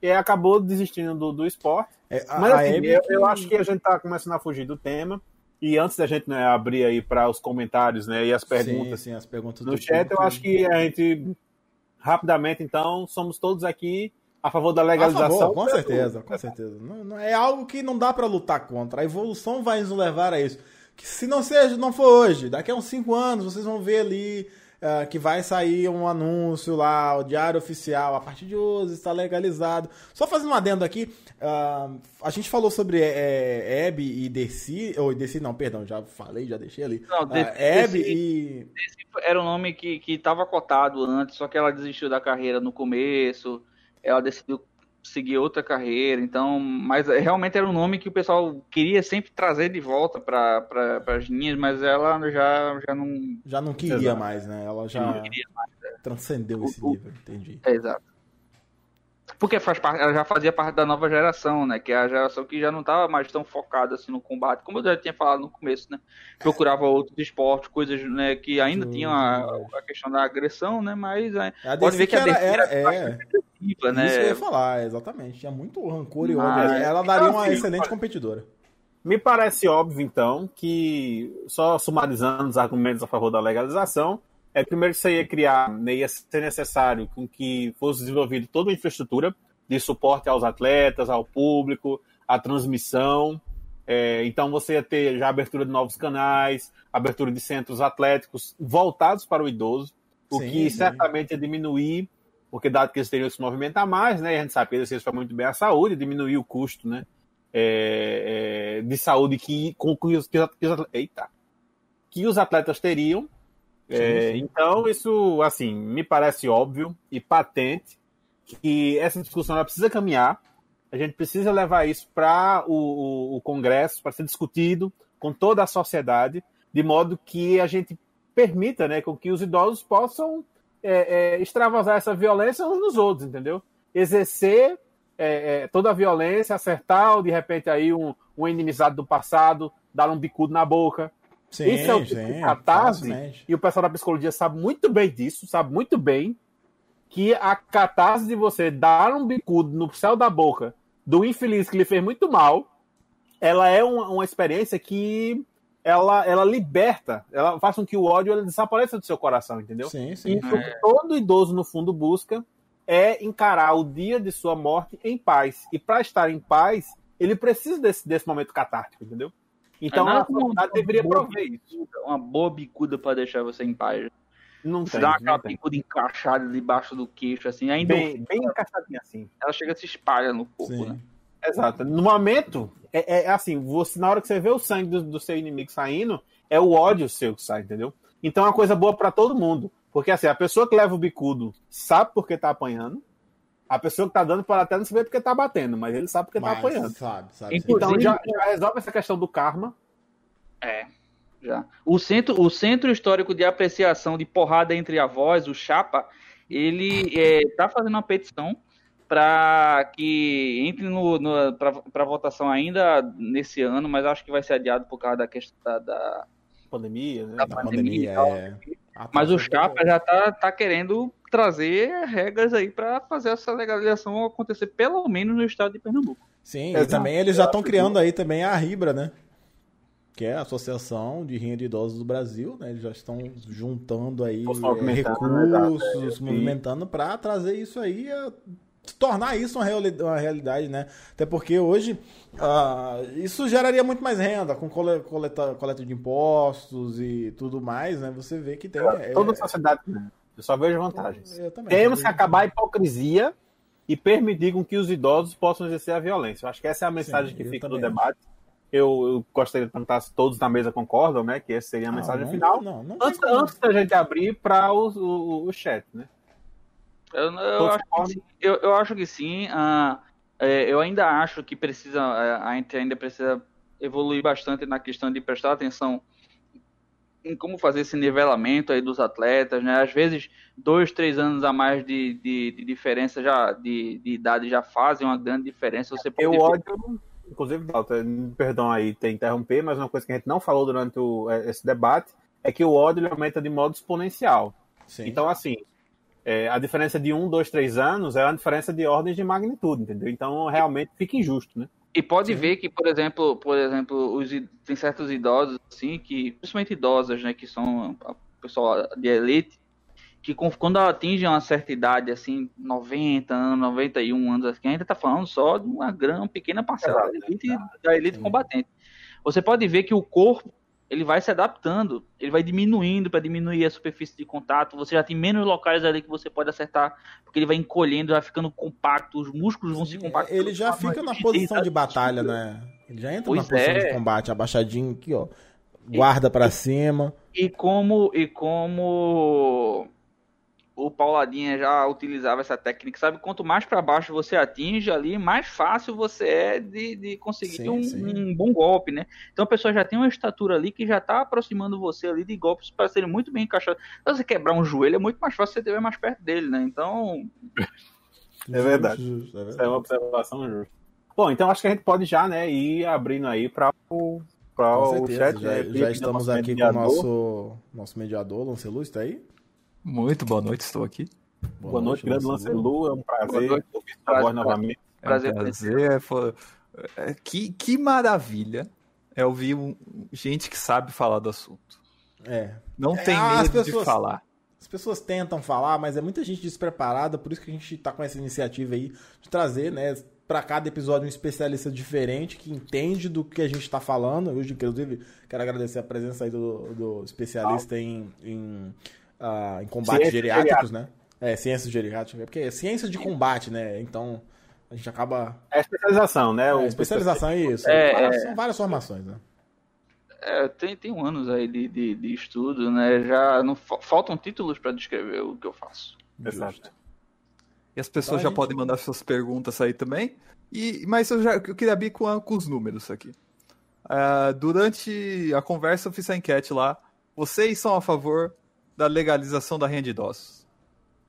E acabou desistindo do, do esporte. É, Mas assim, eu, eu, acho que a gente tá começando a fugir do tema. E antes da gente né, abrir aí para os comentários né, e as perguntas, sim, sim, as perguntas no chat, eu acho que a gente, rapidamente, então, somos todos aqui a favor da legalização. Favor, com certeza, com certeza. Não, não, é algo que não dá para lutar contra. A evolução vai nos levar a isso. Que se não seja, não for hoje, daqui a uns 5 anos vocês vão ver ali Uh, que vai sair um anúncio lá, o diário oficial, a partir de hoje está legalizado. Só fazendo um adendo aqui, uh, a gente falou sobre é, Hebe e Desi, ou Desi não, perdão, já falei, já deixei ali. Não, uh, Hebe e... Desi era um nome que estava cotado antes, só que ela desistiu da carreira no começo, ela decidiu seguir outra carreira, então, mas realmente era um nome que o pessoal queria sempre trazer de volta para pra, as linhas, mas ela já, já não. Já não queria exato. mais, né? Ela já mais, é. transcendeu esse nível, entendi. É, exato. Porque faz parte, ela já fazia parte da nova geração, né? Que é a geração que já não estava mais tão focada assim no combate, como eu já tinha falado no começo, né? Procurava outros esportes, coisas né, que ainda tinham a, a, questão da agressão, né? Mas é, a pode ver que a era, era, era é. né? Isso que eu ia falar, exatamente. Tinha muito rancor e ódio. Ela daria uma assim, excelente competidora. Me parece óbvio, então, que, só sumarizando os argumentos a favor da legalização, é primeiro que você ia criar, né, ia ser necessário com que fosse desenvolvida toda uma infraestrutura de suporte aos atletas, ao público, a transmissão. É, então você ia ter já abertura de novos canais, abertura de centros atléticos voltados para o idoso, o sim, que sim. certamente ia diminuir, porque dado que eles teriam que se movimentar mais, né? A gente sabe que eles faz muito bem a saúde, diminuir o custo, né? É, é, de saúde que, com, que, os, que, eita, que os atletas teriam é, então, isso, assim, me parece óbvio e patente que essa discussão precisa caminhar. A gente precisa levar isso para o, o, o, Congresso, para ser discutido com toda a sociedade, de modo que a gente permita né, com que os idosos possam é, é, extravasar essa violência uns nos outros, entendeu? Exercer é, é, toda a violência, acertar, de repente, aí um, um inimizado do passado, dar um bicudo na boca, Sim, Isso é o tipo sim, catarse, e o pessoal da psicologia sabe muito bem disso, sabe muito bem que a catarse de você dar um bicudo no céu da boca do infeliz que lhe fez muito mal, ela é uma, uma experiência que ela, ela liberta, ela faz com que o ódio ele desapareça do seu coração, entendeu? Sim, sim. Isso é. todo idoso, no fundo, busca é encarar o dia de sua morte em paz. E para estar em paz, ele precisa desse, desse momento catártico, entendeu? Então a sociedade deveria prover isso. Uma boa bicuda para deixar você em paz. Não tem. Dá aquela bicuda encaixada debaixo do queixo, assim. Ainda bem, bem encaixadinha assim. Ela chega a se espalha no corpo, Sim. né? Exato. No momento, é, é, assim, você, na hora que você vê o sangue do, do, seu inimigo saindo, é o ódio seu que sai, entendeu? Então é uma coisa boa para todo mundo. Porque assim, a pessoa que leva o bicudo sabe porque tá apanhando. A pessoa que tá dando pode até não saber porque tá batendo, mas ele sabe porque tá mas, tá apanhando. Sabe, sabe. Então já, já resolve essa questão do karma. É. Já. O centro, o centro histórico de apreciação de porrada entre avós, o Chapa, ele está é, fazendo uma petição para que entre no, no para votação ainda nesse ano, mas acho que vai ser adiado por causa da questão da, da pandemia, né? Da, da pandemia, pandemia é. Mas o Chapa já tá, tá querendo trazer regras aí para fazer essa legalização acontecer pelo menos no estado de Pernambuco. Sim, e também eles já estão criando aí também a Ribra, né? que é a Associação de Rinha de Idosos do Brasil, né? Eles já estão juntando aí é, né? recursos, né? movimentando para trazer isso aí, a, tornar isso uma, uma, realidade, né? Até porque hoje uh, isso geraria muito mais renda com coleta, coleta de impostos e tudo mais, né? Você vê que tem. É, toda a sociedade, né? Eu só vejo vantagens. Também, Temos que acabar a hipocrisia e permitir com que os idosos possam exercer a violência. Eu acho que essa é a mensagem Sim, que fica no debate eu, eu, gostaria de perguntar se todos na mesa concordam, né? Que essa seria a mensagem não, final. Não, não, antes, antes da gente abrir para o, o, o, chat, né? Eu, eu, acho, que sim, eu, eu acho que sim. Uh, é, eu ainda acho que precisa, a gente ainda precisa evoluir bastante na questão de prestar atenção em como fazer esse nivelamento aí dos atletas, né? Às vezes, dois, três anos a mais de, de, de diferença já de, de, idade já fazem uma grande diferença. Você pode eu ódio inclusive, Dalton, perdão aí te interromper, mas uma coisa que a gente não falou durante o, é, esse debate é que o ódio aumenta de modo exponencial. Sim. Então, assim, é, a diferença de um, dois, três anos é uma diferença de ordens de magnitude, entendeu? Então, realmente fica injusto, né? E pode Sim. ver que, por exemplo, por exemplo, os, tem certos idosos, assim, que, principalmente idosas, né, que são o pessoal de elite, que quando atinge uma certa idade, assim, 90 anos, 91 anos, assim, ainda está falando só de uma grande, pequena parcela da elite, da elite combatente. Você pode ver que o corpo ele vai se adaptando, ele vai diminuindo para diminuir a superfície de contato. Você já tem menos locais ali que você pode acertar, porque ele vai encolhendo, vai ficando compacto, os músculos vão se compactando. Ele já fica na posição de batalha, né? Ele já entra pois na posição é. de combate, abaixadinho aqui, ó. Guarda para cima. E como e como o Pauladinha já utilizava essa técnica, sabe? Quanto mais para baixo você atinge ali, mais fácil você é de, de conseguir sim, um, sim. um, bom golpe, né? Então a pessoa já tem uma estatura ali que já está aproximando você ali de golpes para serem muito bem encaixados. Se você quebrar um joelho, é muito mais fácil você estiver mais perto dele, né? Então. É verdade. Justo, é verdade. é uma observação justa. Bom, então acho que a gente pode já, né, ir abrindo aí para o para o chat. Já, né? já estamos aqui mediador. com o nosso, nosso mediador, Lanceluz, está aí? Muito boa noite, estou aqui. Boa, boa noite, grande Lancelu. É um prazer ouvir sua voz novamente. Prazer, é um prazer. Foi... É, que, que maravilha é ouvir um, gente que sabe falar do assunto. É. Não é, tem medo pessoas, de falar. As pessoas tentam falar, mas é muita gente despreparada, por isso que a gente está com essa iniciativa aí de trazer, né, para cada episódio um especialista diferente que entende do que a gente está falando. Hoje, inclusive, quero agradecer a presença aí do, do especialista em, em uh, em combates geriátricos, né? É, ciências geriátricas, porque é ciência de combate, né? Então a gente acaba. É especialização, né? É, especialização é isso. É, várias, é... São várias formações, né? É, tem, tem um anos aí de, de, de estudo, né? Já não faltam títulos para descrever o que eu faço. Exato. E as pessoas então, já gente... podem mandar suas perguntas aí também. E, mas eu já eu queria abrir com, com os números aqui. Uh, durante a conversa eu fiz a enquete lá. Vocês são a favor da legalização da renda de idosos.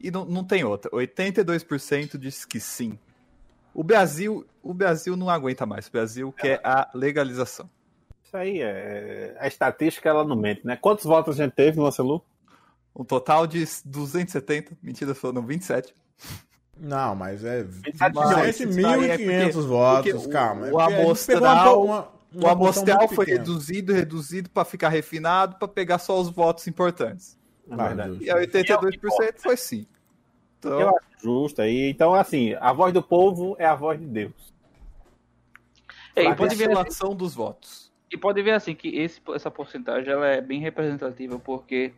E não, não tem outra. 82% diz que sim. O Brasil, o Brasil não aguenta mais. O Brasil quer a legalização. Isso aí é. A estatística ela não mente, né? Quantos votos a gente teve no Marcelu? Um total de 270. Mentira, foram 27. Não, mas é 27.500 é votos, calma. O, o amostral, uma... o amostral foi reduzido, reduzido para ficar refinado, para pegar só os votos importantes. É verdade. E a 82% foi sim. Então... Eu acho justo aí. Então, assim, a voz do povo é a voz de Deus. É, e pode ver assim, dos votos. E pode ver assim que esse, essa porcentagem ela é bem representativa, porque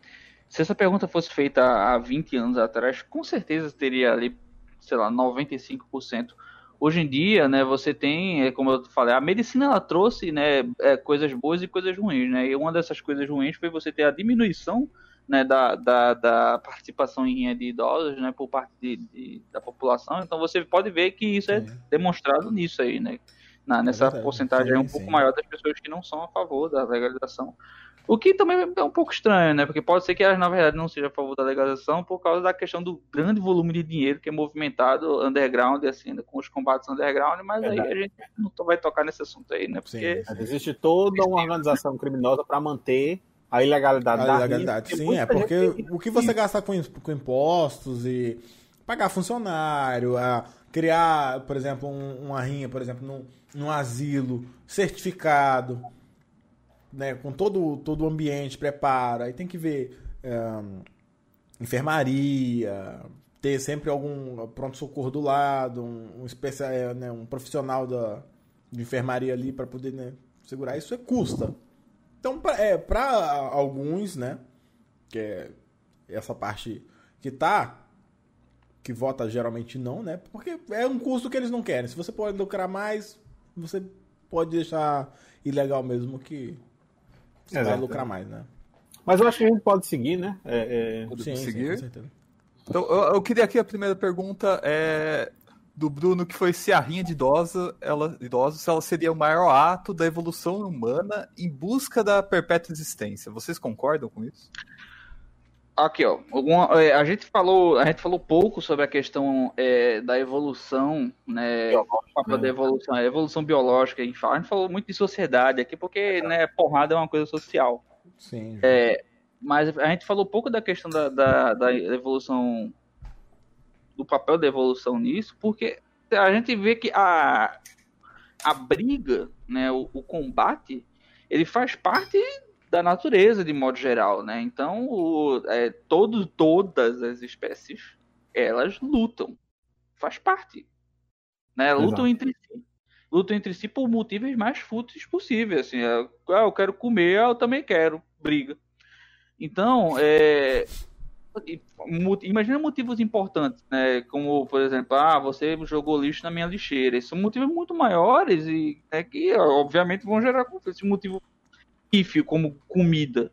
se essa pergunta fosse feita há 20 anos atrás, com certeza teria ali, sei lá, 95%. Hoje em dia, né, você tem, é, como eu falei, a medicina ela trouxe, né, é, coisas boas e coisas ruins, né? E uma dessas coisas ruins foi você ter a diminuição né, da, da, da, participação em de idosos, né, por parte de, de, da população. Então você pode ver que isso é demonstrado nisso aí, né, na, nessa é porcentagem sim, um pouco sim. maior das pessoas que não são a favor da legalização. O que também é um pouco estranho, né, porque pode ser que elas na verdade não sejam a favor da legalização por causa da questão do grande volume de dinheiro que é movimentado underground, assim, né, com os combates underground, mas verdade. aí a gente não vai tocar nesse assunto aí, né, porque sim, existe toda uma organização criminosa para manter a ilegalidade a da ilegalidade, sim, é porque o que você gasta com, com impostos e pagar funcionário, a criar, por exemplo, um, uma rinha, por exemplo, num, num asilo certificado, né, com todo, todo o ambiente, preparo, aí tem que ver um, enfermaria, ter sempre algum pronto-socorro do lado, um, um, especial, é, né, um profissional da, de enfermaria ali para poder né, segurar, isso é custa. Então, para é, pra alguns, né, que é essa parte que tá, que vota geralmente não, né, porque é um custo que eles não querem. Se você pode lucrar mais, você pode deixar ilegal mesmo que você Exato. vai lucrar mais, né. Mas eu acho que a gente pode seguir, né? É, é... Sim, seguir. Sim, com certeza. Então, eu, eu, queria aqui a primeira pergunta é do Bruno que foi se a rinha de idosa, ela, idosos, ela seria o maior ato da evolução humana em busca da perpétua existência. Vocês concordam com isso? Aqui, ó, alguma, é, a gente falou, a gente falou pouco sobre a questão é, da evolução, né, papel da evolução, a evolução biológica, a gente, fala, a gente falou muito de sociedade aqui, porque, né, porrada é uma coisa social. Sim. É, mas a gente falou pouco da questão da, da, da evolução do papel da evolução nisso, porque a gente vê que a, a briga, né, o, o combate, ele faz parte da natureza de modo geral, né? Então, o, é, todo, todas as espécies elas lutam, faz parte, né? Lutam Exato. entre si, lutam entre si por motivos mais fúteis possíveis. Assim, é, ah, eu quero comer, eu também quero, briga. Então, é, imagina motivos importantes, né? Como, por exemplo, ah, você jogou lixo na minha lixeira. Esses são motivos muito maiores e né, que, obviamente, vão gerar conflito. Esse motivo pífio, como comida,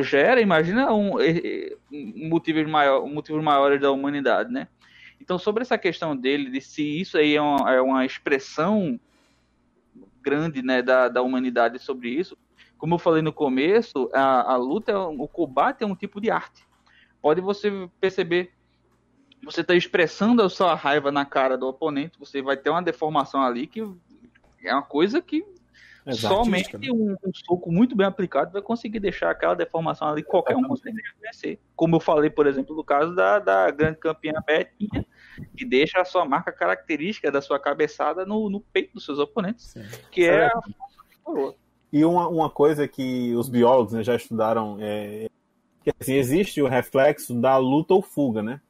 gera, imagina, um, um, motivos, maior, motivos maiores da humanidade, né? Então, sobre essa questão dele, de se isso aí é uma, é uma expressão grande né, da, da humanidade sobre isso, como eu falei no começo, a, a luta, o combate é um tipo de arte pode você perceber você está expressando a sua raiva na cara do oponente, você vai ter uma deformação ali que é uma coisa que é somente né? um, um, soco muito bem aplicado vai conseguir deixar aquela deformação ali, qualquer um consegue vencer. Como eu falei, por exemplo, no caso da, da grande campeã Betinha, que deixa a sua marca característica da sua cabeçada no, no peito dos seus oponentes, Sim. que é, é a... E uma, uma coisa que os biólogos né, já estudaram é, que assim, existe o reflexo da luta ou fuga, né?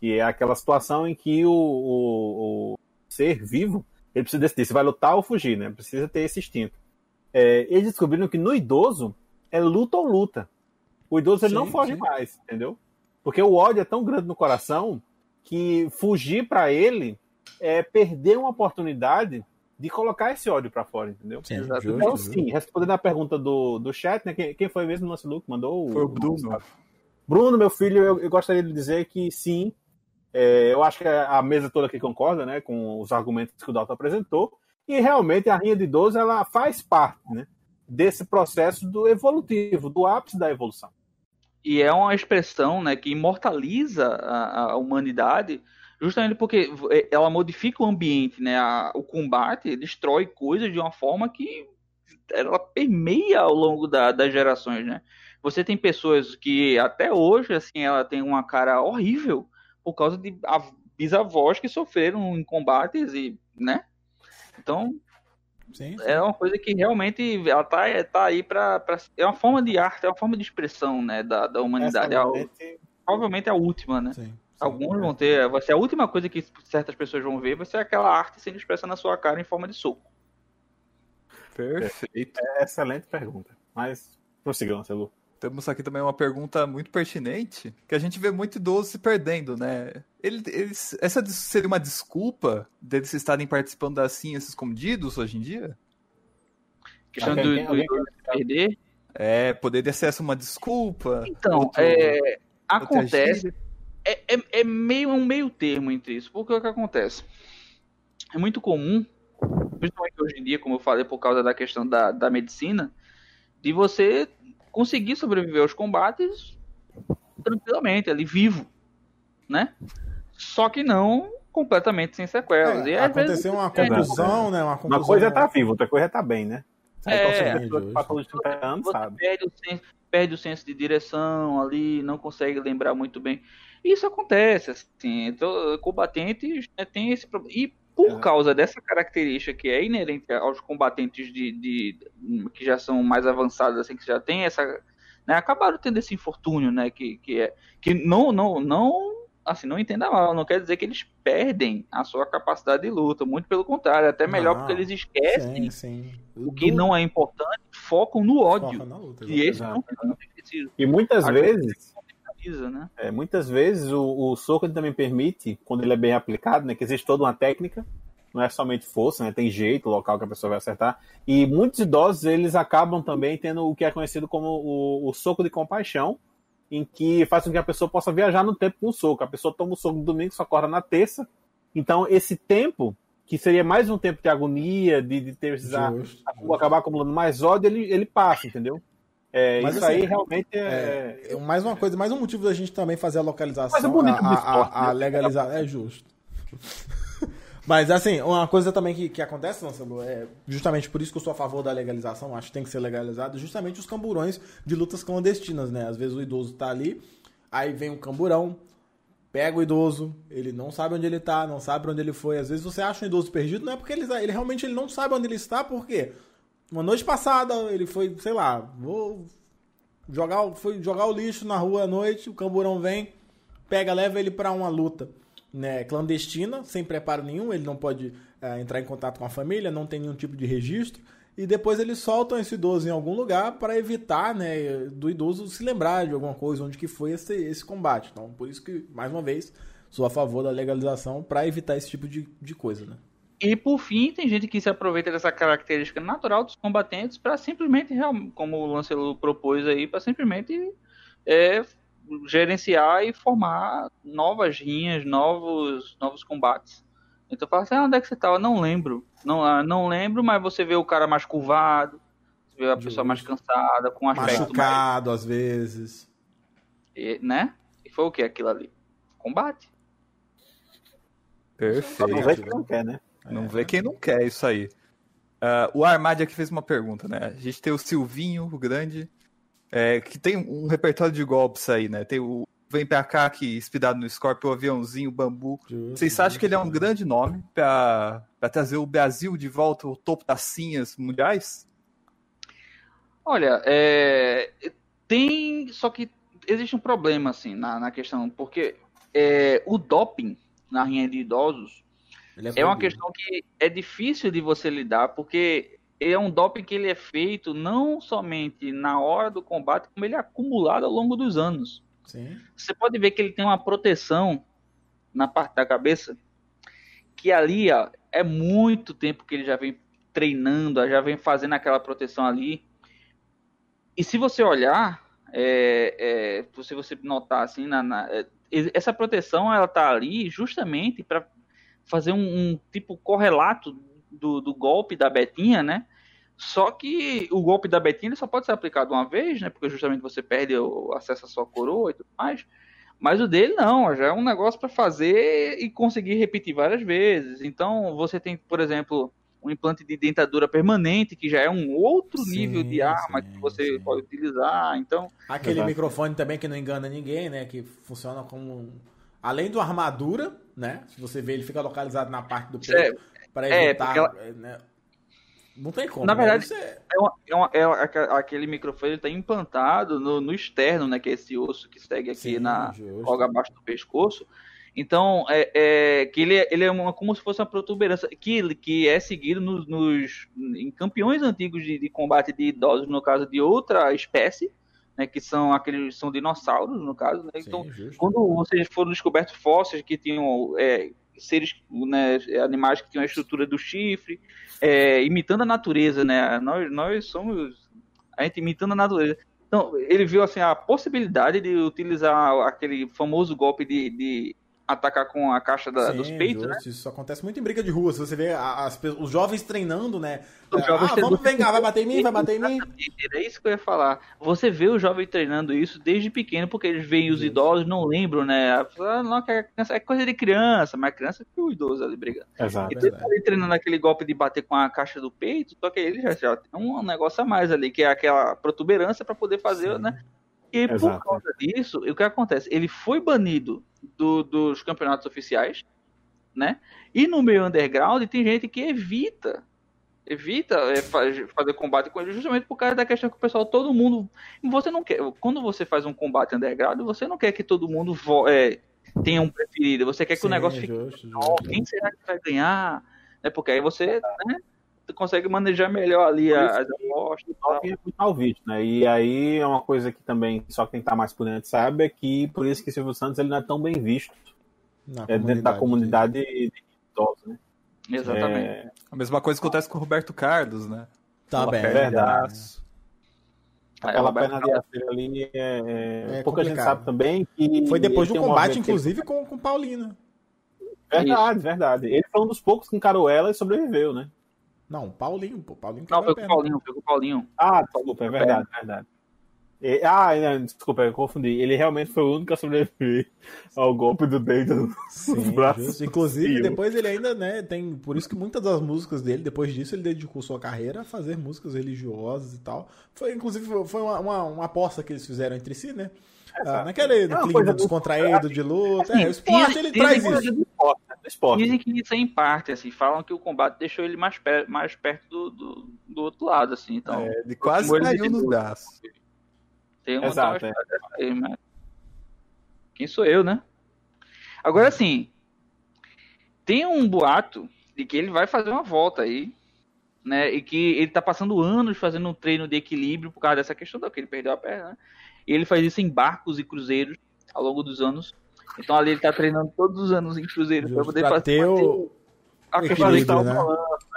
Que é aquela situação em que o, o, o ser vivo ele precisa decidir se vai lutar ou fugir, né? Precisa ter esse instinto. É, eles descobriram que no idoso é luta ou luta. O idoso ele sim, não foge sim. mais, entendeu? Porque o ódio é tão grande no coração que fugir para ele é perder uma oportunidade de colocar esse ódio para fora, entendeu? Sim, justo, então, sim, respondendo a pergunta do, do chat, né? Quem, quem foi mesmo no nosso look? Mandou Foi o Bruno. Bruno, meu filho, eu, eu gostaria de dizer que sim, é, eu acho que a mesa toda aqui concorda, né, com os argumentos que o Dalton apresentou, e realmente a Rinha de 12, ela faz parte, né, desse processo do evolutivo, do ápice da evolução. E é uma expressão, né, que imortaliza a, a humanidade Justamente porque é, ela modifica o ambiente, né? A, o combate destrói coisas de uma forma que ela permeia ao longo da, das gerações, né? Você tem pessoas que até hoje, assim, ela tem uma cara horrível por causa de bisavós que sofreram em combates e, né? Então, Sim, sim. É uma coisa que realmente ela tá, tá aí para é uma forma de arte, é uma forma de expressão, né, da, da humanidade. É, provavelmente é a última, né? Sim, Alguns é. vão ter, vai ser a última coisa que certas pessoas vão ver, vai ser aquela arte sendo expressa na sua cara em forma de soco. Perfeito. É, excelente pergunta. Mas prossigam, Celu. Temos aqui também uma pergunta muito pertinente, que a gente vê muito idoso se perdendo, né? Ele, eles, essa seria uma desculpa deles estarem participando das ciências escondidos hoje em dia? Questão do, do idoso se perder? É, poderia ser essa uma desculpa? Então, outro, é, acontece. É, é, é, meio um meio termo entre isso. Porque o que acontece? É muito comum, principalmente hoje em dia, como eu falei, por causa da questão da, da medicina, de você conseguir sobreviver aos combates tranquilamente, ali vivo, né? Só que não completamente sem sequelas. É, e, aconteceu vezes, uma conclusão, né? Uma, uma coisa é tá vivo, outra coisa é tá bem, né? É, você sabe. Perde, o senso, perde o senso de direção ali, não consegue lembrar muito bem. Isso acontece, assim, então, combatentes né, tem esse problema. E por é. causa dessa característica que é inerente aos combatentes de, de, que já são mais avançados, assim, que já tem essa, né, acabaram tendo esse infortúnio, né, que, que é que não não não assim, não entenda mal, não quer dizer que eles perdem a sua capacidade de luta, muito pelo contrário, até melhor porque eles esquecem sim, sim. o que não é importante, focam no ódio. Luta, e esse não, não preciso. E muitas vezes né? É, muitas vezes o, o soco também permite, quando ele é bem aplicado, né, que existe toda uma técnica, não é somente força, né, tem jeito, local que a pessoa vai acertar. E muitos idosos eles acabam também tendo o que é conhecido como o, o soco de compaixão, em que faz com que a pessoa possa viajar no tempo com o soco. A pessoa toma o soco no domingo, só acorda na terça. Então, esse tempo, que seria mais um tempo de agonia, de, de ter precisar acabar acumulando mais ódio, ele, ele passa, entendeu? É, Mas, isso assim, aí realmente é... é... Mais uma coisa, mais um motivo da gente também fazer a localização, Mas é bonito a, a, a, né? legalizar. É justo. Mas assim, uma coisa também que, que acontece, Lançalo, é justamente por isso que eu sou a favor da legalização, acho que tem que ser legalizado, justamente os camburões de lutas clandestinas, né? Às vezes o idoso tá ali, aí vem um camburão, pega o idoso, ele não sabe onde ele tá, não sabe onde ele foi. Às vezes você acha um idoso perdido, não é porque ele, ele realmente ele não sabe onde ele está, por quê? Uma noite passada, ele foi, sei lá, vou jogar, foi jogar o lixo na rua à noite, o camburão vem, pega, leva ele para uma luta né, clandestina, sem preparo nenhum, ele não pode é, entrar em contato com a família, não tem nenhum tipo de registro, e depois eles soltam esse idoso em algum lugar para evitar né, do idoso se lembrar de alguma coisa, onde que foi esse, esse combate. Então, por isso que, mais uma vez, sou a favor da legalização para evitar esse tipo de, de coisa, né? E por fim, tem gente que se aproveita dessa característica natural dos combatentes para simplesmente, como o Lancelo propôs aí, para simplesmente é, gerenciar e formar novas linhas, novos, novos combates. Então fala assim, ah, onde é que você estava? Não lembro. Não, ah, não lembro, mas você vê o cara mais curvado, você vê a pessoa mais cansada, com aspecto Machucado mais... às vezes. E, né? E foi o que aquilo ali? Combate. Perfeito. Não vê quem não quer, né? Não é. vê quem não quer isso aí. Uh, o Armad aqui fez uma pergunta, né? A gente tem o Silvinho, o grande, é, que tem um repertório de golpes aí, né? Tem o Vem pra cá aqui, espidado no Scorpio, o aviãozinho, o bambu. Justo, Vocês acham que ele é um grande nome para trazer o Brasil de volta ao topo das cinhas mundiais? Olha, é, tem. Só que existe um problema, assim, na, na questão, porque é, o doping na rinha de idosos é, é uma questão que é difícil de você lidar, porque é um doping que ele é feito não somente na hora do combate, como ele é acumulado ao longo dos anos. Sim. Você pode ver que ele tem uma proteção na parte da cabeça, que ali ó, é muito tempo que ele já vem treinando, já vem fazendo aquela proteção ali. E se você olhar, é, é, se você notar assim, na, na, é, essa proteção ela tá ali justamente para fazer um, um, tipo correlato do, do golpe da Betinha, né? Só que o golpe da Betinha só pode ser aplicado uma vez, né? Porque justamente você perde o acesso à sua coroa e tudo mais. Mas o dele não, já é um negócio para fazer e conseguir repetir várias vezes. Então você tem, por exemplo, um implante de dentadura permanente, que já é um outro sim, nível de arma sim, que você sim. pode utilizar. Então, aquele microfone também que não engana ninguém, né? Que funciona como além do armadura, né? Se você vê, ele fica localizado na parte do peito é, para é, evitar. É, ela... né? Não tem como. Na né? verdade, é... É, uma, é, uma, é, aquele microfone está implantado no, no, externo, né? Que é esse osso que segue aqui Sim, na logo abaixo do pescoço. Então, é, é, que ele, é, ele é uma, como se fosse uma protuberância que, que é seguido nos, nos em campeões antigos de, de, combate de idosos, no caso de outra espécie, né, que são aqueles são dinossauros, no caso. Né? Sim, então, justo. quando vocês foram descobertos fósseis que tinham é, seres, né, animais que tinham a estrutura do chifre, é, imitando a natureza, né? Nós, nós somos a gente imitando a natureza. Então, ele viu assim a possibilidade de utilizar aquele famoso golpe de, de atacar com a caixa da, Sim, dos peitos, né? Isso acontece muito em briga de rua. Se você vê as, os jovens treinando, né? Os jovens ah, vamos pegar, vai bater em mim, vai bater em mim. É isso que eu ia falar. Você vê o jovem treinando isso desde pequeno, porque eles veem os idosos, não lembram, né? Ah, não, é, é coisa de criança, mas criança que o idoso ali brigando. Exato. Então ele tá ali treinando aquele golpe de bater com a caixa do peito, só que ele já, já tem um negócio a mais ali, que é aquela protuberância para poder fazer, Sim. né? E Exato. por causa disso, o que acontece? Ele foi banido do, dos campeonatos oficiais, né? E no meio underground tem gente que evita evita é, fazer combate com ele justamente por causa da questão que o pessoal, todo mundo. Você não quer. Quando você faz um combate underground, você não quer que todo mundo é, tenha um preferido. Você quer que Sim, o negócio fique. Justo, justo. Quem será que vai ganhar? É porque aí você. Né, consegue manejar melhor ali as apostas. É muito mal visto, né? E aí é uma coisa que também só quem tá mais por dentro sabe é que por isso que Silvio Santos ele não é tão bem visto é, dentro da comunidade de idosos, né? Exatamente. É... A mesma coisa acontece com o Roberto Carlos, né? Tá bem. Verdade. Aquela perna de aço ali é, é, é pouca complicado. gente sabe também que. Foi depois do combate, inclusive, com, com Paulina. Verdade, verdade. Ele foi um dos poucos que encarou ela e sobreviveu, né? Não, Paulinho, pô. Paulinho Não, foi com o Paulinho, foi com o Paulinho. Ah, desculpa, é verdade, é verdade. Ah, não, desculpa, eu confundi. Ele realmente foi o único a sobreviver ao golpe do dedo Sim, braços. Inclusive, depois ele ainda, né, tem. Por isso que muitas das músicas dele, depois disso, ele dedicou sua carreira a fazer músicas religiosas e tal. Foi, inclusive, foi uma, uma, uma aposta que eles fizeram entre si, né? Ah, naquele é clima descontraído de luta. Assim, é, o esporte ele traz isso. Esporte, né? esporte. Dizem que isso é em parte, assim, falam que o combate deixou ele mais, per mais perto do, do, do, outro lado, assim. Então, é, de quase caiu nos braços. Tem uma Exato, é. aí, mas... Quem sou eu, né? Agora, assim, tem um boato de que ele vai fazer uma volta aí, né? E que ele tá passando anos fazendo um treino de equilíbrio por causa dessa questão da que ele perdeu a perna, né? E ele faz isso em barcos e cruzeiros ao longo dos anos. Então ali ele tá treinando todos os anos em cruzeiros para poder fazer ter o... a questão né?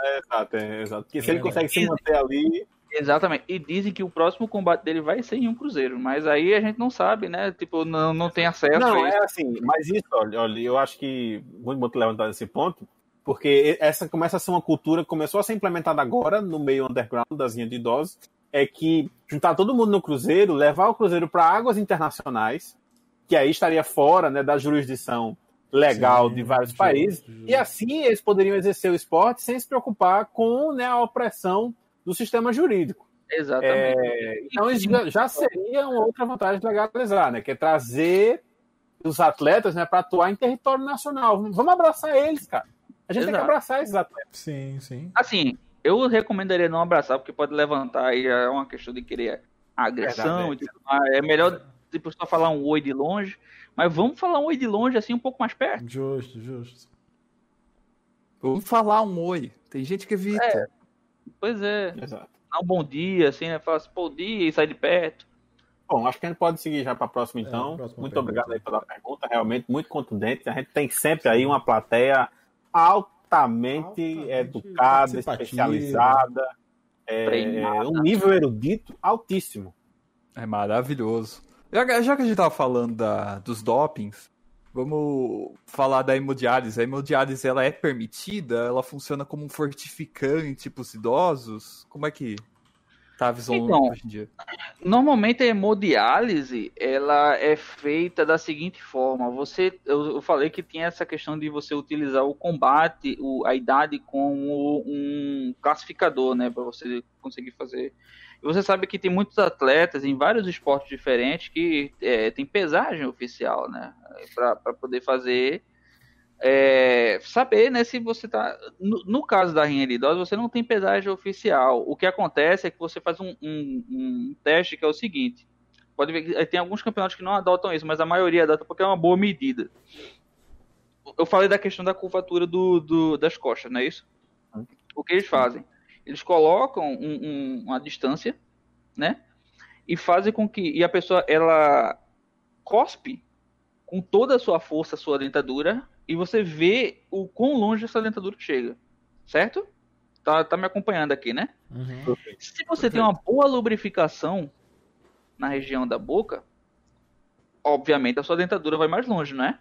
É, exato, é, exato. Porque se ele consegue se manter ali, Exatamente. E dizem que o próximo combate dele vai ser em um cruzeiro, mas aí a gente não sabe, né? Tipo, não, não tem acesso Não, é assim, mas isso, olha, olha, eu acho que muito bom levantar esse ponto, porque essa começa a ser uma cultura que começou a ser implementada agora no meio underground das linhas de idosos, é que juntar todo mundo no cruzeiro, levar o cruzeiro para águas internacionais, que aí estaria fora, né, da jurisdição legal Sim, de vários justo, países, justo. e assim eles poderiam exercer o esporte sem se preocupar com né, a opressão do sistema jurídico. Exatamente. É, então isso já seria uma outra vantagem de legalizar, né? Que é trazer os atletas né, para atuar em território nacional. Vamos abraçar eles, cara. A gente Exato. tem que abraçar esses atletas. Sim, sim. Assim, eu recomendaria não abraçar, porque pode levantar aí é uma questão de querer agressão. É, é melhor tipo, só falar um oi de longe. Mas vamos falar um oi de longe, assim, um pouco mais perto. Justo, justo. Vamos falar um oi. Tem gente que evita. É. Pois é. Exato. Dá um bom dia, assim, né? Fala assim, bom dia e sai de perto. Bom, acho que a gente pode seguir já para a próxima, então. É, próxima muito pergunta. obrigado aí pela pergunta, realmente muito contundente. A gente tem sempre aí uma plateia altamente, altamente educada, especializada, é, um nível erudito altíssimo. É maravilhoso. Já, já que a gente tava falando da, dos dopings, Vamos falar da hemodiálise. A hemodiálise ela é permitida? Ela funciona como um fortificante para os idosos? Como é que tá a visão então, hoje em dia? Normalmente a hemodiálise ela é feita da seguinte forma. Você, eu, eu falei que tinha essa questão de você utilizar o combate, o, a idade como um classificador, né, para você conseguir fazer você sabe que tem muitos atletas em vários esportes diferentes que é, tem pesagem oficial, né? Para poder fazer é, saber, né, se você tá. No, no caso da rinha de idosos, você não tem pesagem oficial. O que acontece é que você faz um, um, um teste que é o seguinte. Pode ver que tem alguns campeonatos que não adotam isso, mas a maioria adota porque é uma boa medida. Eu falei da questão da curvatura do, do das costas, não é isso? O que eles fazem? Eles colocam um, uma distância, né? E fazem com que e a pessoa ela cospe com toda a sua força a sua dentadura e você vê o quão longe essa dentadura chega, certo? Tá, tá me acompanhando aqui, né? Uhum. Se você tem uma boa lubrificação na região da boca, obviamente a sua dentadura vai mais longe, não é?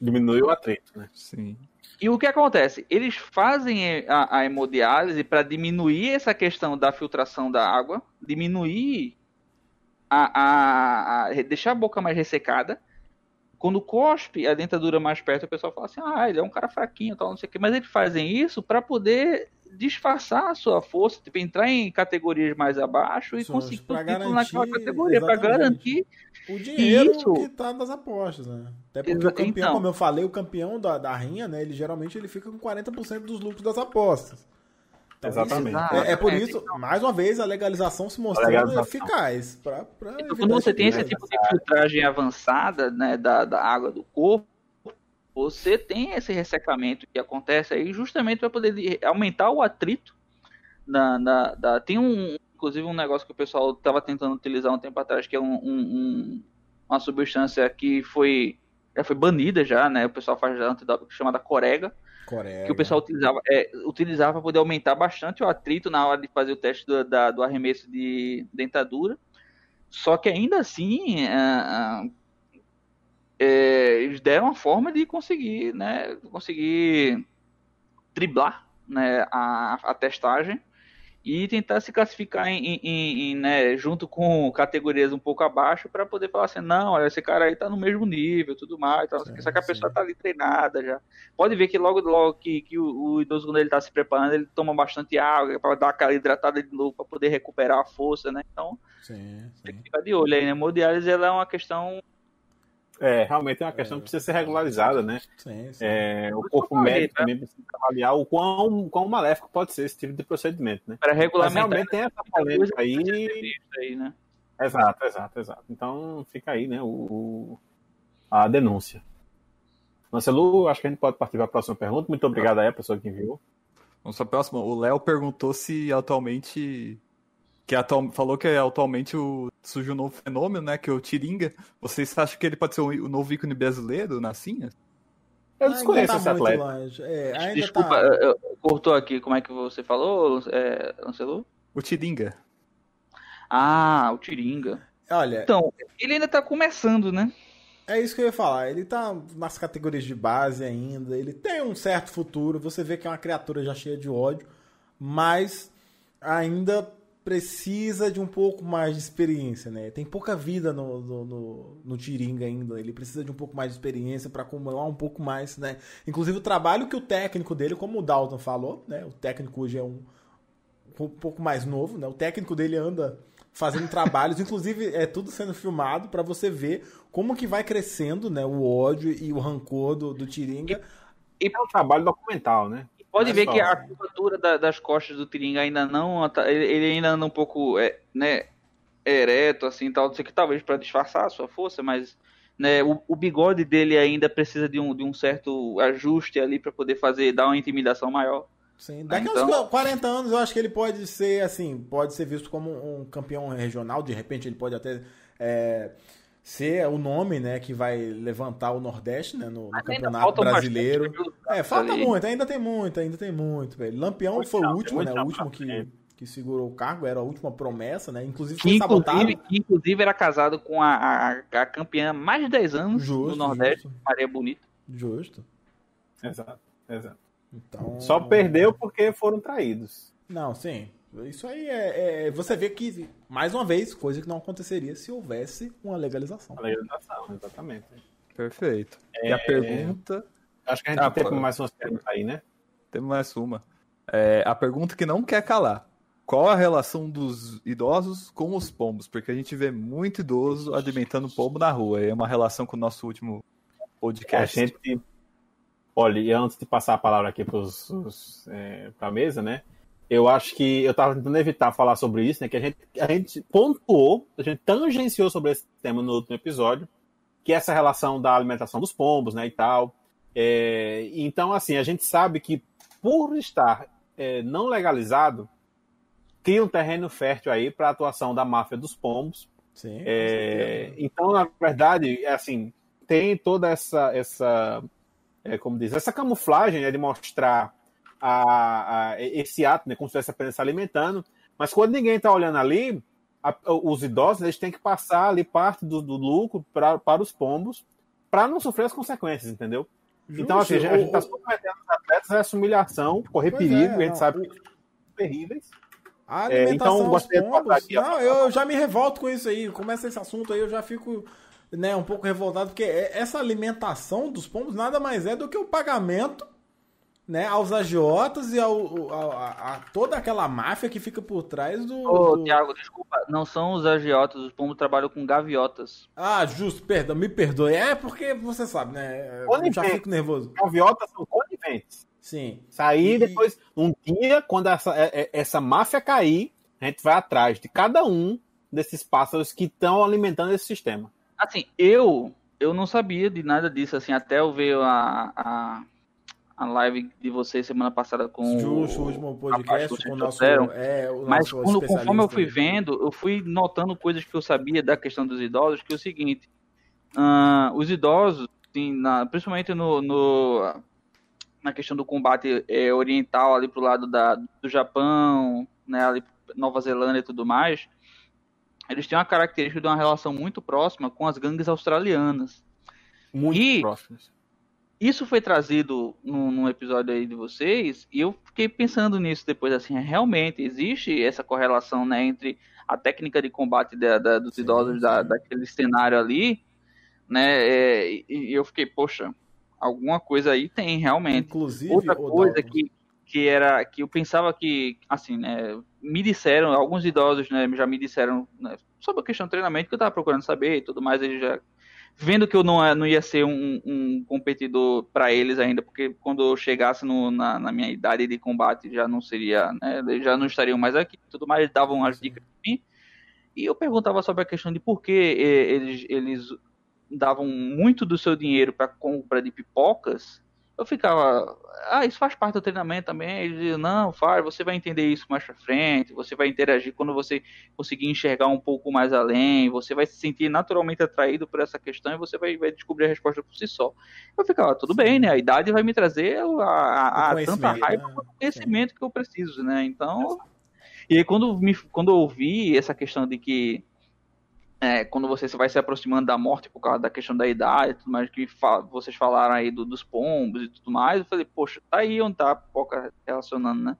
Diminui o atrito, né? Sim. E o que acontece? Eles fazem a, a hemodiálise para diminuir essa questão da filtração da água, diminuir a, a, a, deixar a boca mais ressecada quando cospe a dentadura mais perto, o pessoal fala assim: ah, ele é um cara fraquinho, tal, não sei o quê. Mas eles fazem isso para poder disfarçar a sua força, tipo, entrar em categorias mais abaixo e Só conseguir título naquela categoria, para garantir o dinheiro isso. que tá nas apostas, né? Até porque Exa o campeão, então, como eu falei, o campeão da, da rinha, né, ele geralmente ele fica com 40% dos lucros das apostas. Então, Exatamente. Isso, é, é, por isso, mais uma vez, a legalização se mostrando legalização. eficaz. Pra, pra então, quando você tem esse tipo de filtragem avançada né, da, da água do corpo, você tem esse ressecamento que acontece aí justamente para poder aumentar o atrito. Na, na, da, tem um, inclusive, um negócio que o pessoal estava tentando utilizar um tempo atrás, que é um, um, uma substância que foi, já foi banida já, né? O pessoal faz antidoping chamada corega que o pessoal utilizava é, utilizava para poder aumentar bastante o atrito na hora de fazer o teste do, da, do arremesso de dentadura. Só que ainda assim, é, é, eles deram uma forma de conseguir, né, conseguir driblar né, a, a testagem e tentar se classificar em, em, em né, junto com categorias um pouco abaixo para poder falar assim, não, olha, esse cara aí tá no mesmo nível, tudo mais, então, sim, só que a pessoa tá ali treinada já. Pode ver que logo, logo que, que o, o idoso, quando ele tá se preparando, ele toma bastante água para dar aquela hidratada de novo, para poder recuperar a força, né? Então, sim. tem que ficar de olho aí, né? Hemodiálise, ela é uma questão é, realmente é uma questão é. que precisa ser regularizada, né? Sim, sim. É, o corpo médico né? também precisa avaliar o quão, quão maléfico pode ser esse tipo de procedimento, né? Para regulamentar. Mas realmente tem essa polêmica aí. aí né? Exato, exato, exato. Então fica aí, né, o, a denúncia. Marcelo, acho que a gente pode partir para a próxima pergunta. Muito obrigado aí a pessoa que enviou. Vamos para a próxima. O Léo perguntou se atualmente que atual, falou que atualmente o, surgiu um novo fenômeno, né? Que é o Tiringa. Vocês acham que ele pode ser o, o novo ícone brasileiro na Cinha? Eu desconheço tá esse atleta. É, Desculpa, tá... eu, cortou aqui. Como é que você falou, é, Lancelu? O Tiringa. Ah, o Tiringa. Olha. Então, ele ainda tá começando, né? É isso que eu ia falar. Ele tá nas categorias de base ainda. Ele tem um certo futuro. Você vê que é uma criatura já cheia de ódio. Mas ainda precisa de um pouco mais de experiência, né? Tem pouca vida no, no, no, no Tiringa ainda. Ele precisa de um pouco mais de experiência para acumular um pouco mais, né? Inclusive o trabalho que o técnico dele, como o Dalton falou, né? O técnico hoje é um, um pouco mais novo, né? O técnico dele anda fazendo trabalhos, inclusive é tudo sendo filmado para você ver como que vai crescendo, né? O ódio e o rancor do, do Tiringa. E, e é um trabalho documental, né? Pode ver que a curvatura da, das costas do Tiringa ainda não. Ele ainda anda um pouco é, né, ereto, assim, tal. Não sei que talvez para disfarçar a sua força, mas né, o, o, bigode dele ainda precisa de um, de um certo ajuste ali para poder fazer, dar uma intimidação maior. Sim, daqui então... uns 40 anos eu acho que ele pode ser assim, pode ser visto como um campeão regional, de repente ele pode até é, ser o nome, né, que vai levantar o Nordeste, né, no, no Campeonato Brasileiro. É, falta ali. muito, ainda tem muito, ainda tem muito, velho. Lampião muito foi o último, né, o último que, que segurou o cargo, era a última promessa, né, inclusive foi inclusive, sabotado. inclusive era casado com a, a, a campeã mais de 10 anos justo, do Nordeste, justo. Maria Bonita. Justo. Exato, exato. Então... Só perdeu porque foram traídos. Não, sim. Isso aí é, é, Você vê que, mais uma vez, coisa que não aconteceria se houvesse uma legalização. legalização, exatamente. Perfeito. É... E a pergunta. Acho que a gente ah, tem mais umas perguntas aí, né? Temos mais uma. É, a pergunta que não quer calar. Qual a relação dos idosos com os pombos? Porque a gente vê muito idoso alimentando pombo na rua. É uma relação com o nosso último podcast. A gente, Olha, e antes de passar a palavra aqui para é, a mesa, né? Eu acho que eu estava tentando evitar falar sobre isso, né? Que a gente, a gente pontuou, a gente tangenciou sobre esse tema no último episódio, que é essa relação da alimentação dos pombos, né? E tal. É, então, assim, a gente sabe que por estar é, não legalizado, cria um terreno fértil aí para a atuação da máfia dos pombos. Sim, é, então, na verdade, é assim, tem toda essa, essa é, como diz, essa camuflagem né, de mostrar a, a, esse ato, né, como se estivesse apenas se alimentando, mas quando ninguém está olhando ali, a, os idosos eles têm que passar ali parte do, do lucro pra, para os pombos para não sofrer as consequências, entendeu? Justo. Então, assim, a gente está submetendo os atletas a essa humilhação, correr pois perigo, é, a gente não, sabe que são terríveis. A é, então, pombos, não, eu já me revolto com isso aí. Começa esse assunto aí, eu já fico né, um pouco revoltado, porque é, essa alimentação dos pombos nada mais é do que o pagamento né, aos agiotas e ao, a, a, toda aquela máfia que fica por trás do. Ô, do... Tiago, desculpa, não são os agiotas, os pombos trabalham com gaviotas. Ah, justo, perdão, me perdoe. É porque você sabe, né? Eu já fico nervoso. Gaviotas são coniventes. Sim. Sair e... depois, um dia, quando essa, é, é, essa máfia cair, a gente vai atrás de cada um desses pássaros que estão alimentando esse sistema. Assim, eu eu não sabia de nada disso, assim, até eu ver a, a, a live de vocês semana passada com Justo, o, último podcast com o nosso, é, o Mas quando, conforme eu fui vendo, eu fui notando coisas que eu sabia da questão dos idosos, que é o seguinte, uh, os idosos, assim, na, principalmente no, no, na questão do combate é, oriental ali pro lado da, do Japão, né, ali Nova Zelândia e tudo mais, eles têm uma característica de uma relação muito próxima com as gangues australianas. Muito e próximas. Isso foi trazido num, episódio aí de vocês, e eu fiquei pensando nisso depois, assim, realmente existe essa correlação, né, entre a técnica de combate da, da, dos sim, idosos sim. Da, daquele cenário ali, né, é, e eu fiquei, poxa, alguma coisa aí tem realmente. Inclusive, outra coisa que, que era que eu pensava que, assim, né, me disseram, alguns idosos, né, já me disseram né, sobre a questão do treinamento que eu estava procurando saber e tudo mais, eles já vendo que eu não, não ia ser um, um competidor para eles ainda, porque quando eu chegasse no, na, na, minha idade de combate já não seria, né, já não estariam mais aqui, tudo mais, davam as dicas para mim. E eu perguntava sobre a questão de por que eh, eles, eles davam muito do seu dinheiro para compra de pipocas eu ficava, ah, isso faz parte do treinamento também. Ele dizia, não, faz, você vai entender isso mais pra frente, você vai interagir quando você conseguir enxergar um pouco mais além, você vai se sentir naturalmente atraído por essa questão e você vai, vai descobrir a resposta por si só. Eu ficava, tudo bem, né? A idade vai me trazer a, a, a tanta raiva né? o conhecimento Sim. que eu preciso, né? Então. E aí quando, me, quando eu ouvi essa questão de que é, quando você vai se aproximando da morte por causa da questão da idade e tudo mais, que fa vocês falaram aí do, dos pombos e tudo mais, eu falei, poxa, tá aí onde tá a Poca relacionando, né?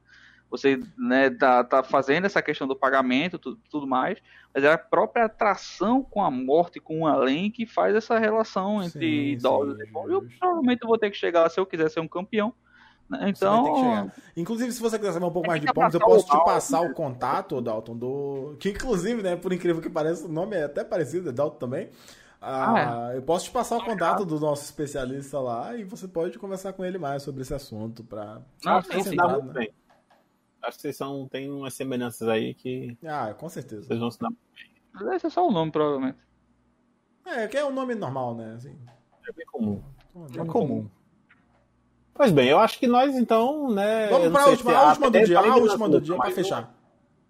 Você né, tá, tá fazendo essa questão do pagamento tudo, tudo mais, mas é a própria atração com a morte, com o além, que faz essa relação entre sim, idosos sim, e pombos. Eu provavelmente vou ter que chegar, se eu quiser ser um campeão? Então. Inclusive, se você quiser saber um pouco mais de pombos, eu posso te passar o contato, Dalton, do. Que inclusive, né, por incrível que pareça, o nome é até parecido, é Dalton também. Ah, ah, é. Eu posso te passar o contato do nosso especialista lá e você pode conversar com ele mais sobre esse assunto para. Não, sim, sim, dá muito bem. Acho que vocês são, tem umas semelhanças aí que. Ah, com certeza. Vocês vão se dar bem. Esse é só o nome, provavelmente. É, que é um nome normal, né? Assim. É bem comum. É, comum. comum. Pois bem, eu acho que nós então, né. Vamos para a última, a última do dia, a última do dia para fechar.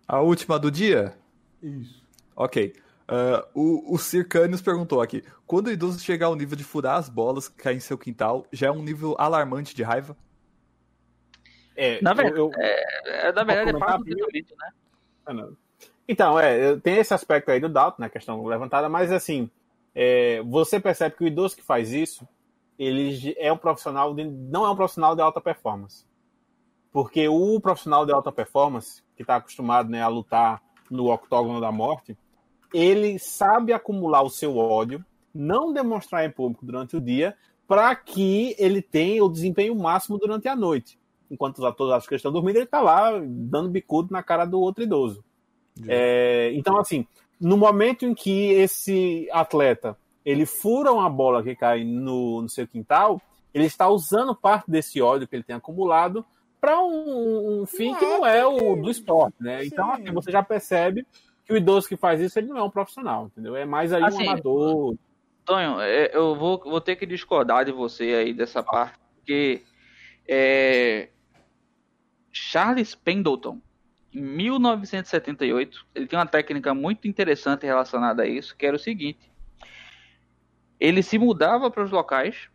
A última do dia? Isso. Ok. Uh, o, o Circanius perguntou aqui: quando o idoso chegar ao nível de furar as bolas que caem em seu quintal, já é um nível alarmante de raiva? É, na verdade, eu, é, é, na verdade é parte do treinamento, né? Ah, então, é, tem esse aspecto aí do Dalton, né, questão levantada, mas assim, é, você percebe que o idoso que faz isso, ele é um profissional de, não é um profissional de alta performance. Porque o profissional de alta performance, que está acostumado né, a lutar no octógono da morte, ele sabe acumular o seu ódio, não demonstrar em público durante o dia, para que ele tenha o desempenho máximo durante a noite. Enquanto os atores acham que estão dormindo, ele está lá dando bicudo na cara do outro idoso. É, então, assim, no momento em que esse atleta ele fura uma bola que cai no, no seu quintal, ele está usando parte desse ódio que ele tem acumulado para um, um, fim que não é o do esporte, né? Sim. Então, assim, você já percebe que o idoso que faz isso, ele não é um profissional, entendeu? É mais aí assim, um amador. Tonho, é, eu vou, vou ter que discordar de você aí dessa parte, porque é, Charles Pendleton, em 1978, ele tem uma técnica muito interessante relacionada a isso, que era o seguinte: ele se mudava para os locais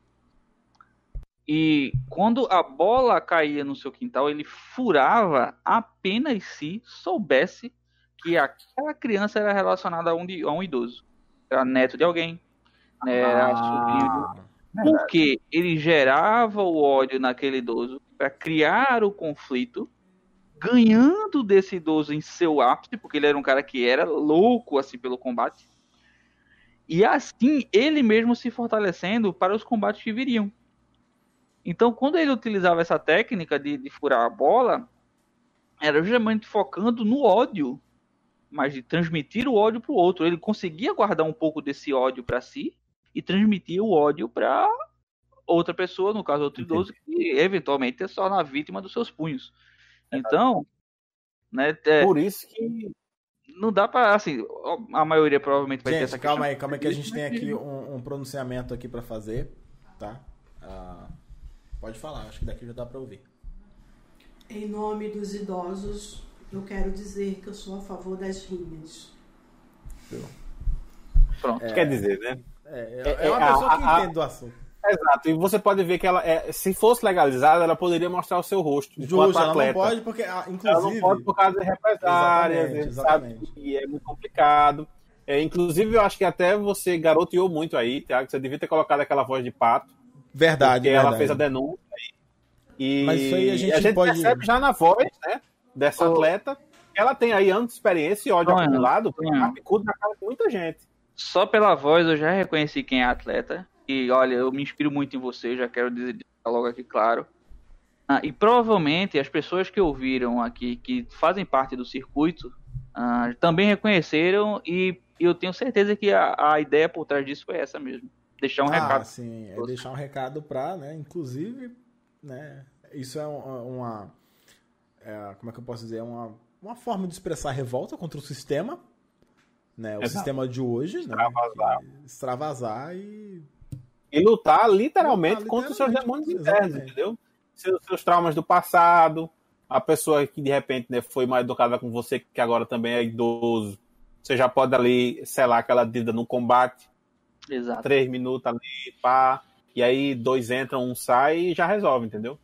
e quando a bola caía no seu quintal, ele furava apenas se soubesse que aquela criança era relacionada a um, a um idoso. Era neto de alguém, né, era ah, sobrinho de... Porque ele gerava o ódio naquele idoso para criar o conflito, ganhando desse idoso em seu ápice, porque ele era um cara que era louco assim pelo combate. E assim ele mesmo se fortalecendo para os combates que viriam. Então, quando ele utilizava essa técnica de, de furar a bola, era justamente focando no ódio, mas de transmitir o ódio para o outro. Ele conseguia guardar um pouco desse ódio para si e transmitir o ódio para outra pessoa, no caso outro idoso, que eventualmente é só na vítima dos seus punhos. Então, né, é, por isso que não dá para assim, a maioria provavelmente vai gente, ter essa calma questão. aí, calma aí que a gente tem aqui um, um pronunciamento aqui para fazer, tá? Uh, Pode falar, acho que daqui já dá para ouvir. Em nome dos idosos, eu quero dizer que eu sou a favor das rinhas. Pronto, é, quer dizer, né? É, é, é uma é, pessoa a, que a, entende do assunto. Exato, e você pode ver que ela, é, se fosse legalizada, ela poderia mostrar o seu rosto. Justo, ela atleta. não pode porque, inclusive... Ela não pode por causa de represárias, exatamente, exatamente. sabe? E é muito complicado. É, inclusive, eu acho que até você garoteou muito aí, Tiago, você devia ter colocado aquela voz de pato. Verdade, porque verdade. ela fez a denúncia. E Mas isso aí a gente, a gente pode... percebe já na voz né, dessa oh. atleta. Ela tem aí anos de experiência e ódio acumulado, picudo na cara de muita gente. Só pela voz eu já reconheci quem é atleta. E olha, eu me inspiro muito em você, já quero dizer logo aqui claro. Ah, e provavelmente as pessoas que ouviram aqui, que fazem parte do circuito, ah, também reconheceram e eu tenho certeza que a, a ideia por trás disso foi essa mesmo deixar um ah, recado. Sim, é deixar um recado para, né? Inclusive, né? Isso é uma, uma é, como é que eu posso dizer, é uma, uma forma de expressar revolta contra o sistema, né? O Exato. sistema de hoje, extravasar, né? extravasar e e lutar literalmente, lutar, contra os seus demônios internos, entendeu? Seus, seus traumas do passado, a pessoa que de repente né, foi mais educada com você, que agora também é idoso, você já pode ali selar aquela dívida no combate, Exato. Três minutos ali, pá. E aí dois entram, um sai e já resolve, entendeu?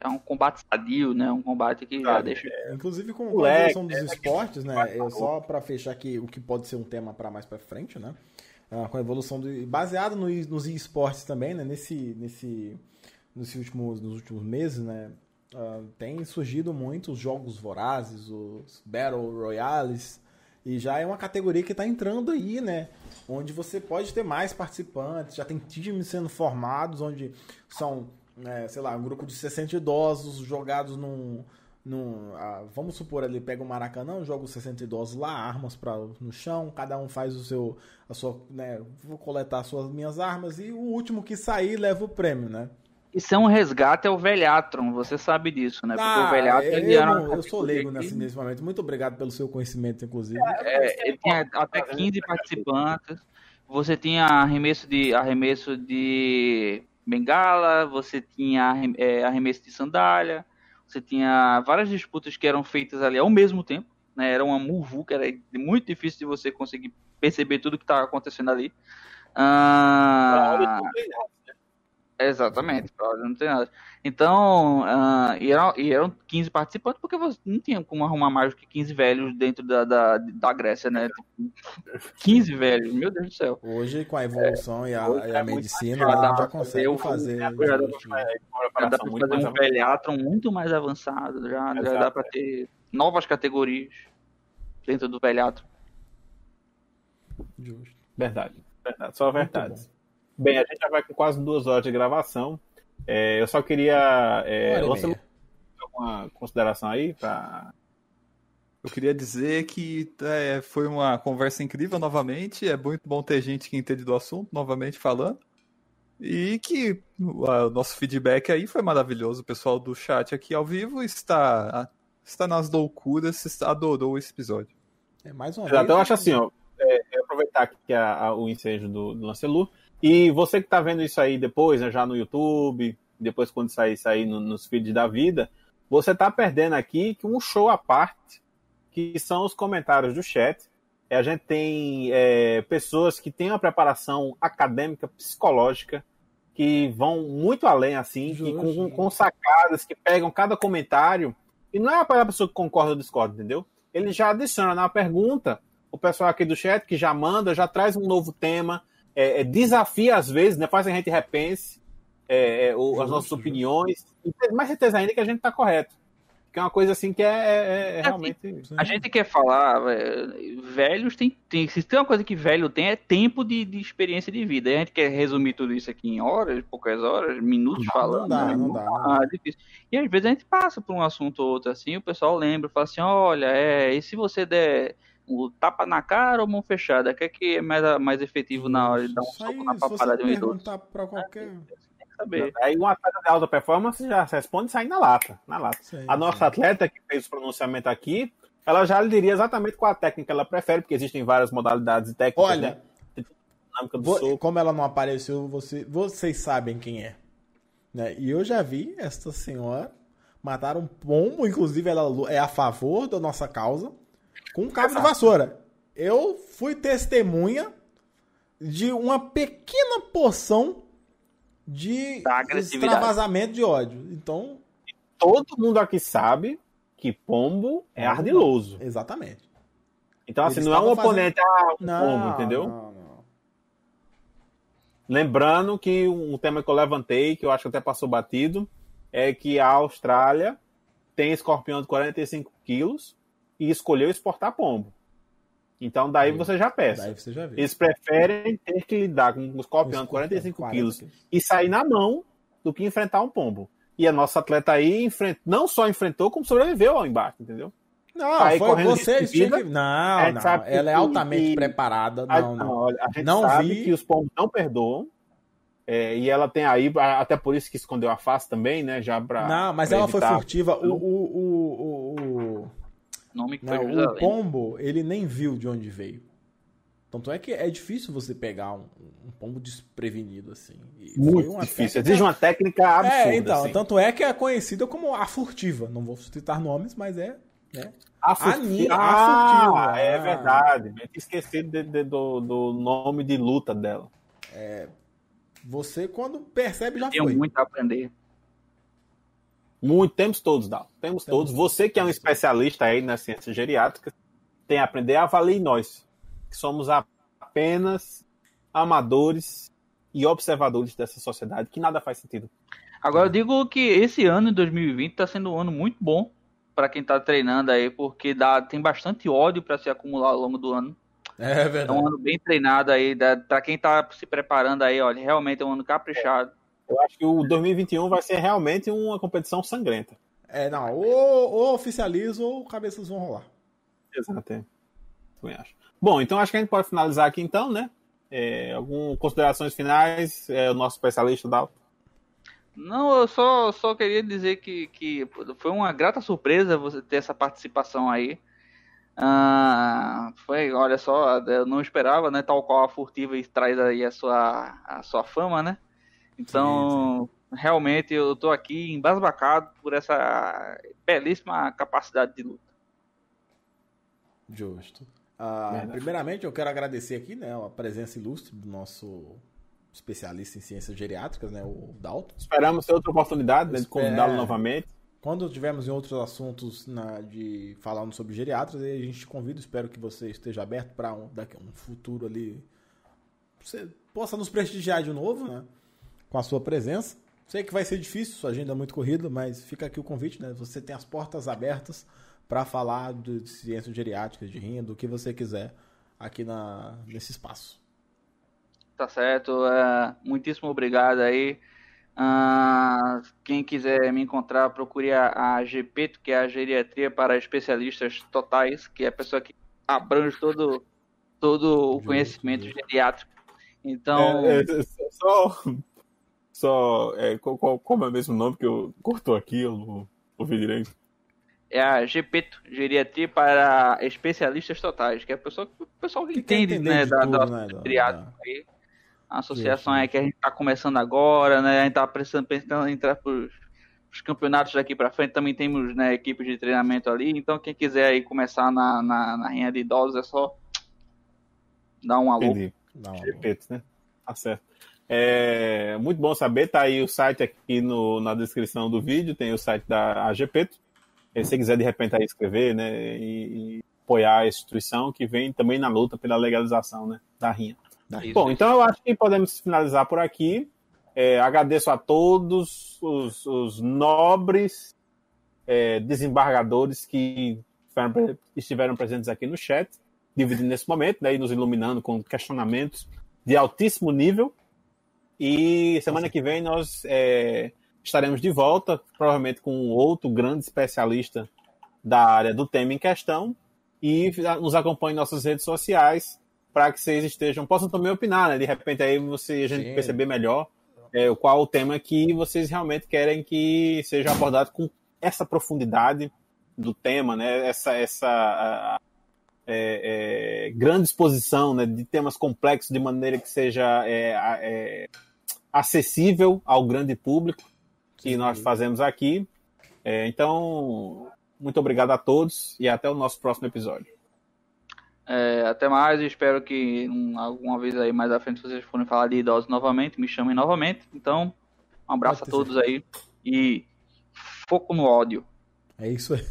É um combate sadio, né? Um combate que já deixa. É, inclusive com, com a evolução dos é, esportes, né? Eu só para fechar aqui o que pode ser um tema para mais para frente, né? Ah, com a evolução do baseado no, nos esportes também, né? Nesse nesse nos últimos nos últimos meses, né? Uh, tem surgido muito os jogos vorazes, os Battle Royales, e já é uma categoria que está entrando aí, né? Onde você pode ter mais participantes, já tem times sendo formados, onde são, é, sei lá, um grupo de 60 idosos jogados num. Num ah, vamos supor ali, pega o Maracanã, joga os 60 idosos lá, armas pra, no chão, cada um faz o seu. a sua. Né, vou coletar as suas minhas armas e o último que sair leva o prêmio, né? Isso é um resgate ao Velhatron, você sabe disso, né? Porque ah, o Velhatron ele eu, não, eu sou leigo nesse, nesse momento. Muito obrigado pelo seu conhecimento, inclusive. É, ele tinha até 15 participantes. Você tinha arremesso de arremesso de bengala, você tinha é, arremesso de sandália, você tinha várias disputas que eram feitas ali ao mesmo tempo. Né? Era uma muvu que era muito difícil de você conseguir perceber tudo que estava acontecendo ali. Ah, Exatamente, não tem nada. Então, uh, e, eram, e eram 15 participantes, porque você não tinha como arrumar mais do que 15 velhos dentro da, da, da Grécia, né? 15 velhos, meu Deus do céu. Hoje, com a evolução é, e, a, e a é medicina, a gente já consegue fazer. Já, já dá para fazer um velhatron muito mais avançado, já, já dá para ter novas categorias dentro do velhatron. Justo. Verdade, verdade, só verdade. Bem, a gente já vai com quase duas horas de gravação. É, eu só queria. É, você alguma consideração aí para eu queria dizer que é, foi uma conversa incrível novamente. É muito bom ter gente que entende do assunto novamente falando. E que o nosso feedback aí foi maravilhoso. O pessoal do chat aqui ao vivo está, está nas loucuras, está, adorou esse episódio. É mais uma Exato, vez. Eu acho assim, ó, é, é aproveitar aqui a, a, o ensejo do, do Lancelot. E você que está vendo isso aí depois, né, já no YouTube, depois quando sair, sair no, nos feeds da vida, você está perdendo aqui um show à parte, que são os comentários do chat. A gente tem é, pessoas que têm uma preparação acadêmica, psicológica, que vão muito além, assim, e com, com, sacadas que pegam cada comentário. E não é a pessoa que concorda ou discorda, entendeu? Ele já adiciona na pergunta, o pessoal aqui do chat que já manda, já traz um novo tema, é, é, desafia às vezes, né? Faz a gente repense é, é o, as nossas opiniões. E ter mais certeza ainda que a gente está correto. Que é uma coisa assim que é, é, é realmente. A gente quer falar, velhos tem, tem. Se tem uma coisa que velho tem, é tempo de, de experiência de vida. E a gente quer resumir tudo isso aqui em horas, poucas horas, minutos não, falando. Não dá, né? não dá. Ah, difícil. E às vezes a gente passa por um assunto ou outro assim, o pessoal lembra, fala assim: olha, é, e se você der o tapa na cara ou mão fechada? O que é, que é mais, mais efetivo na hora de dar um soco na papada de um idoso? Pra qualquer... Saber. Aí um atleta de alta performance já responde sair na lata. Na lata. Sim, a nossa sim. atleta que fez o pronunciamento aqui, ela já lhe diria exatamente qual a técnica ela prefere, porque existem várias modalidades técnicas. Olha, né? vou, como ela não apareceu, você, vocês sabem quem é. Né? E eu já vi esta senhora matar um pombo, inclusive ela é a favor da nossa causa com um cabo de vassoura. Eu fui testemunha de uma pequena porção de extravasamento de ódio. Então. Todo mundo aqui sabe que pombo é ardiloso. Exatamente. Então, assim, não é um oponente a um não, pombo, entendeu? Não, não. Lembrando que um tema que eu levantei, que eu acho que até passou batido, é que a Austrália tem escorpião de 45 quilos e escolheu exportar pombo. Então daí você já peça. Você já. Eles preferem ter que lidar com um escorpião de 45 quilos e sair na mão do que enfrentar um pombo. E a nossa atleta aí enfrent... não só enfrentou, como sobreviveu ao embate, entendeu? Não, tá foi você que... Não, não. Ela é altamente que... preparada. Não, não. Olha, a gente não sabe vi... que os pombos não perdoam. É, e ela tem aí, até por isso que escondeu a face também, né? Já pra. Não, mas ela foi furtiva. O, o, o, nome que não, foi O pombo, ele nem viu de onde veio. Tanto é que é difícil você pegar um, um pombo desprevenido, assim. E Muito difícil. Técnica... Exige uma técnica absurda. É, então. Assim. Tanto é que é conhecida como a furtiva. Não vou citar nomes, mas é. Né? A, furtiva. A, furtiva. Ah, é verdade. Eu tinha esquecido de, de, do, do nome de luta dela. É, você, quando percebe, já Tenho foi. muito a aprender. Muito, temos todos, Dal. Temos, temos todos. Você que é um especialista aí na ciência geriátrica, tem a aprender a valer nós, que somos apenas amadores e observadores dessa sociedade, que nada faz sentido. Agora eu digo que esse ano, 2020, está sendo um ano muito bom para quem está treinando aí, porque dá, tem bastante ódio para se acumular ao longo do ano. É verdade. É um ano bem treinado aí, para quem está se preparando aí, olha, realmente é um ano caprichado. Eu acho que o 2021 vai ser realmente uma competição sangrenta. É, não. Ou, ou oficializa ou cabeças vão rolar. Exato. É. Também acho. Bom, então acho que a gente pode finalizar aqui então, né? É, algumas considerações finais? É, o nosso especialista da Não, eu só, só queria dizer que, que foi uma grata surpresa você ter essa participação aí. Ah, foi, olha só, eu não esperava, né? Tal qual a Furtiva traz aí a sua, a sua fama, né? Então, sim, sim. realmente eu estou aqui embasbacado por essa belíssima capacidade de luta. Justo. Ah, primeiramente, eu quero agradecer aqui né, a presença ilustre do nosso especialista em ciências geriátricas, né, o Dalton. Esperamos ter outra oportunidade né, de convidá-lo novamente. Quando tivermos em outros assuntos na, de falando sobre geriatras, a gente te convida. Espero que você esteja aberto para um, daqui, um futuro ali. Você possa nos prestigiar de novo, né? Com a sua presença. Sei que vai ser difícil, sua agenda é muito corrida, mas fica aqui o convite, né? Você tem as portas abertas para falar de ciências geriátricas, de rinha, do que você quiser aqui na, nesse espaço. Tá certo. É, muitíssimo obrigado aí. Uh, quem quiser me encontrar, procure a, a GP, que é a Geriatria para Especialistas Totais, que é a pessoa que abrange todo, todo o conhecimento geriátrico. Então. É, é, só Só. É, qual, qual, como é o mesmo nome que eu cortou aqui? Eu não ouvi direito. É a GPETO, Geriatria para Especialistas Totais, que é a pessoa, o pessoal que, que entende, né, da, tudo, da, né, da, A associação é que a gente está começando agora, né? A gente está pensando, pensando em entrar para os campeonatos daqui para frente. Também temos né, equipes de treinamento ali. Então, quem quiser aí começar na, na, na rinha de idosos, é só dar um alô. Entendi. Repito, né? Tá certo. É, muito bom saber, tá aí o site aqui no, na descrição do vídeo, tem o site da AGPeto. Se você quiser de repente aí escrever, né, e, e, apoiar a instituição que vem também na luta pela legalização, né, da rinha. Isso, bom, isso. então eu acho que podemos finalizar por aqui. É, agradeço a todos os, os nobres é, desembargadores que estiveram presentes aqui no chat, dividindo nesse momento, né, e nos iluminando com questionamentos de altíssimo nível. E semana que vem nós é, estaremos de volta, provavelmente com outro grande especialista da área do tema em questão. E nos acompanhe em nossas redes sociais para que vocês estejam, possam também opinar, né? De repente aí você, a gente Sim. perceber melhor é, qual o tema que vocês realmente querem que seja abordado com essa profundidade do tema, né? Essa, essa é, é, grande exposição né? de temas complexos de maneira que seja é, é, acessível ao grande público que nós fazemos aqui. É, então, muito obrigado a todos e até o nosso próximo episódio. É, até mais, espero que um, alguma vez aí mais à frente vocês forem falar de idosos novamente, me chamem novamente. Então, um abraço a todos aí e foco no ódio. É isso aí.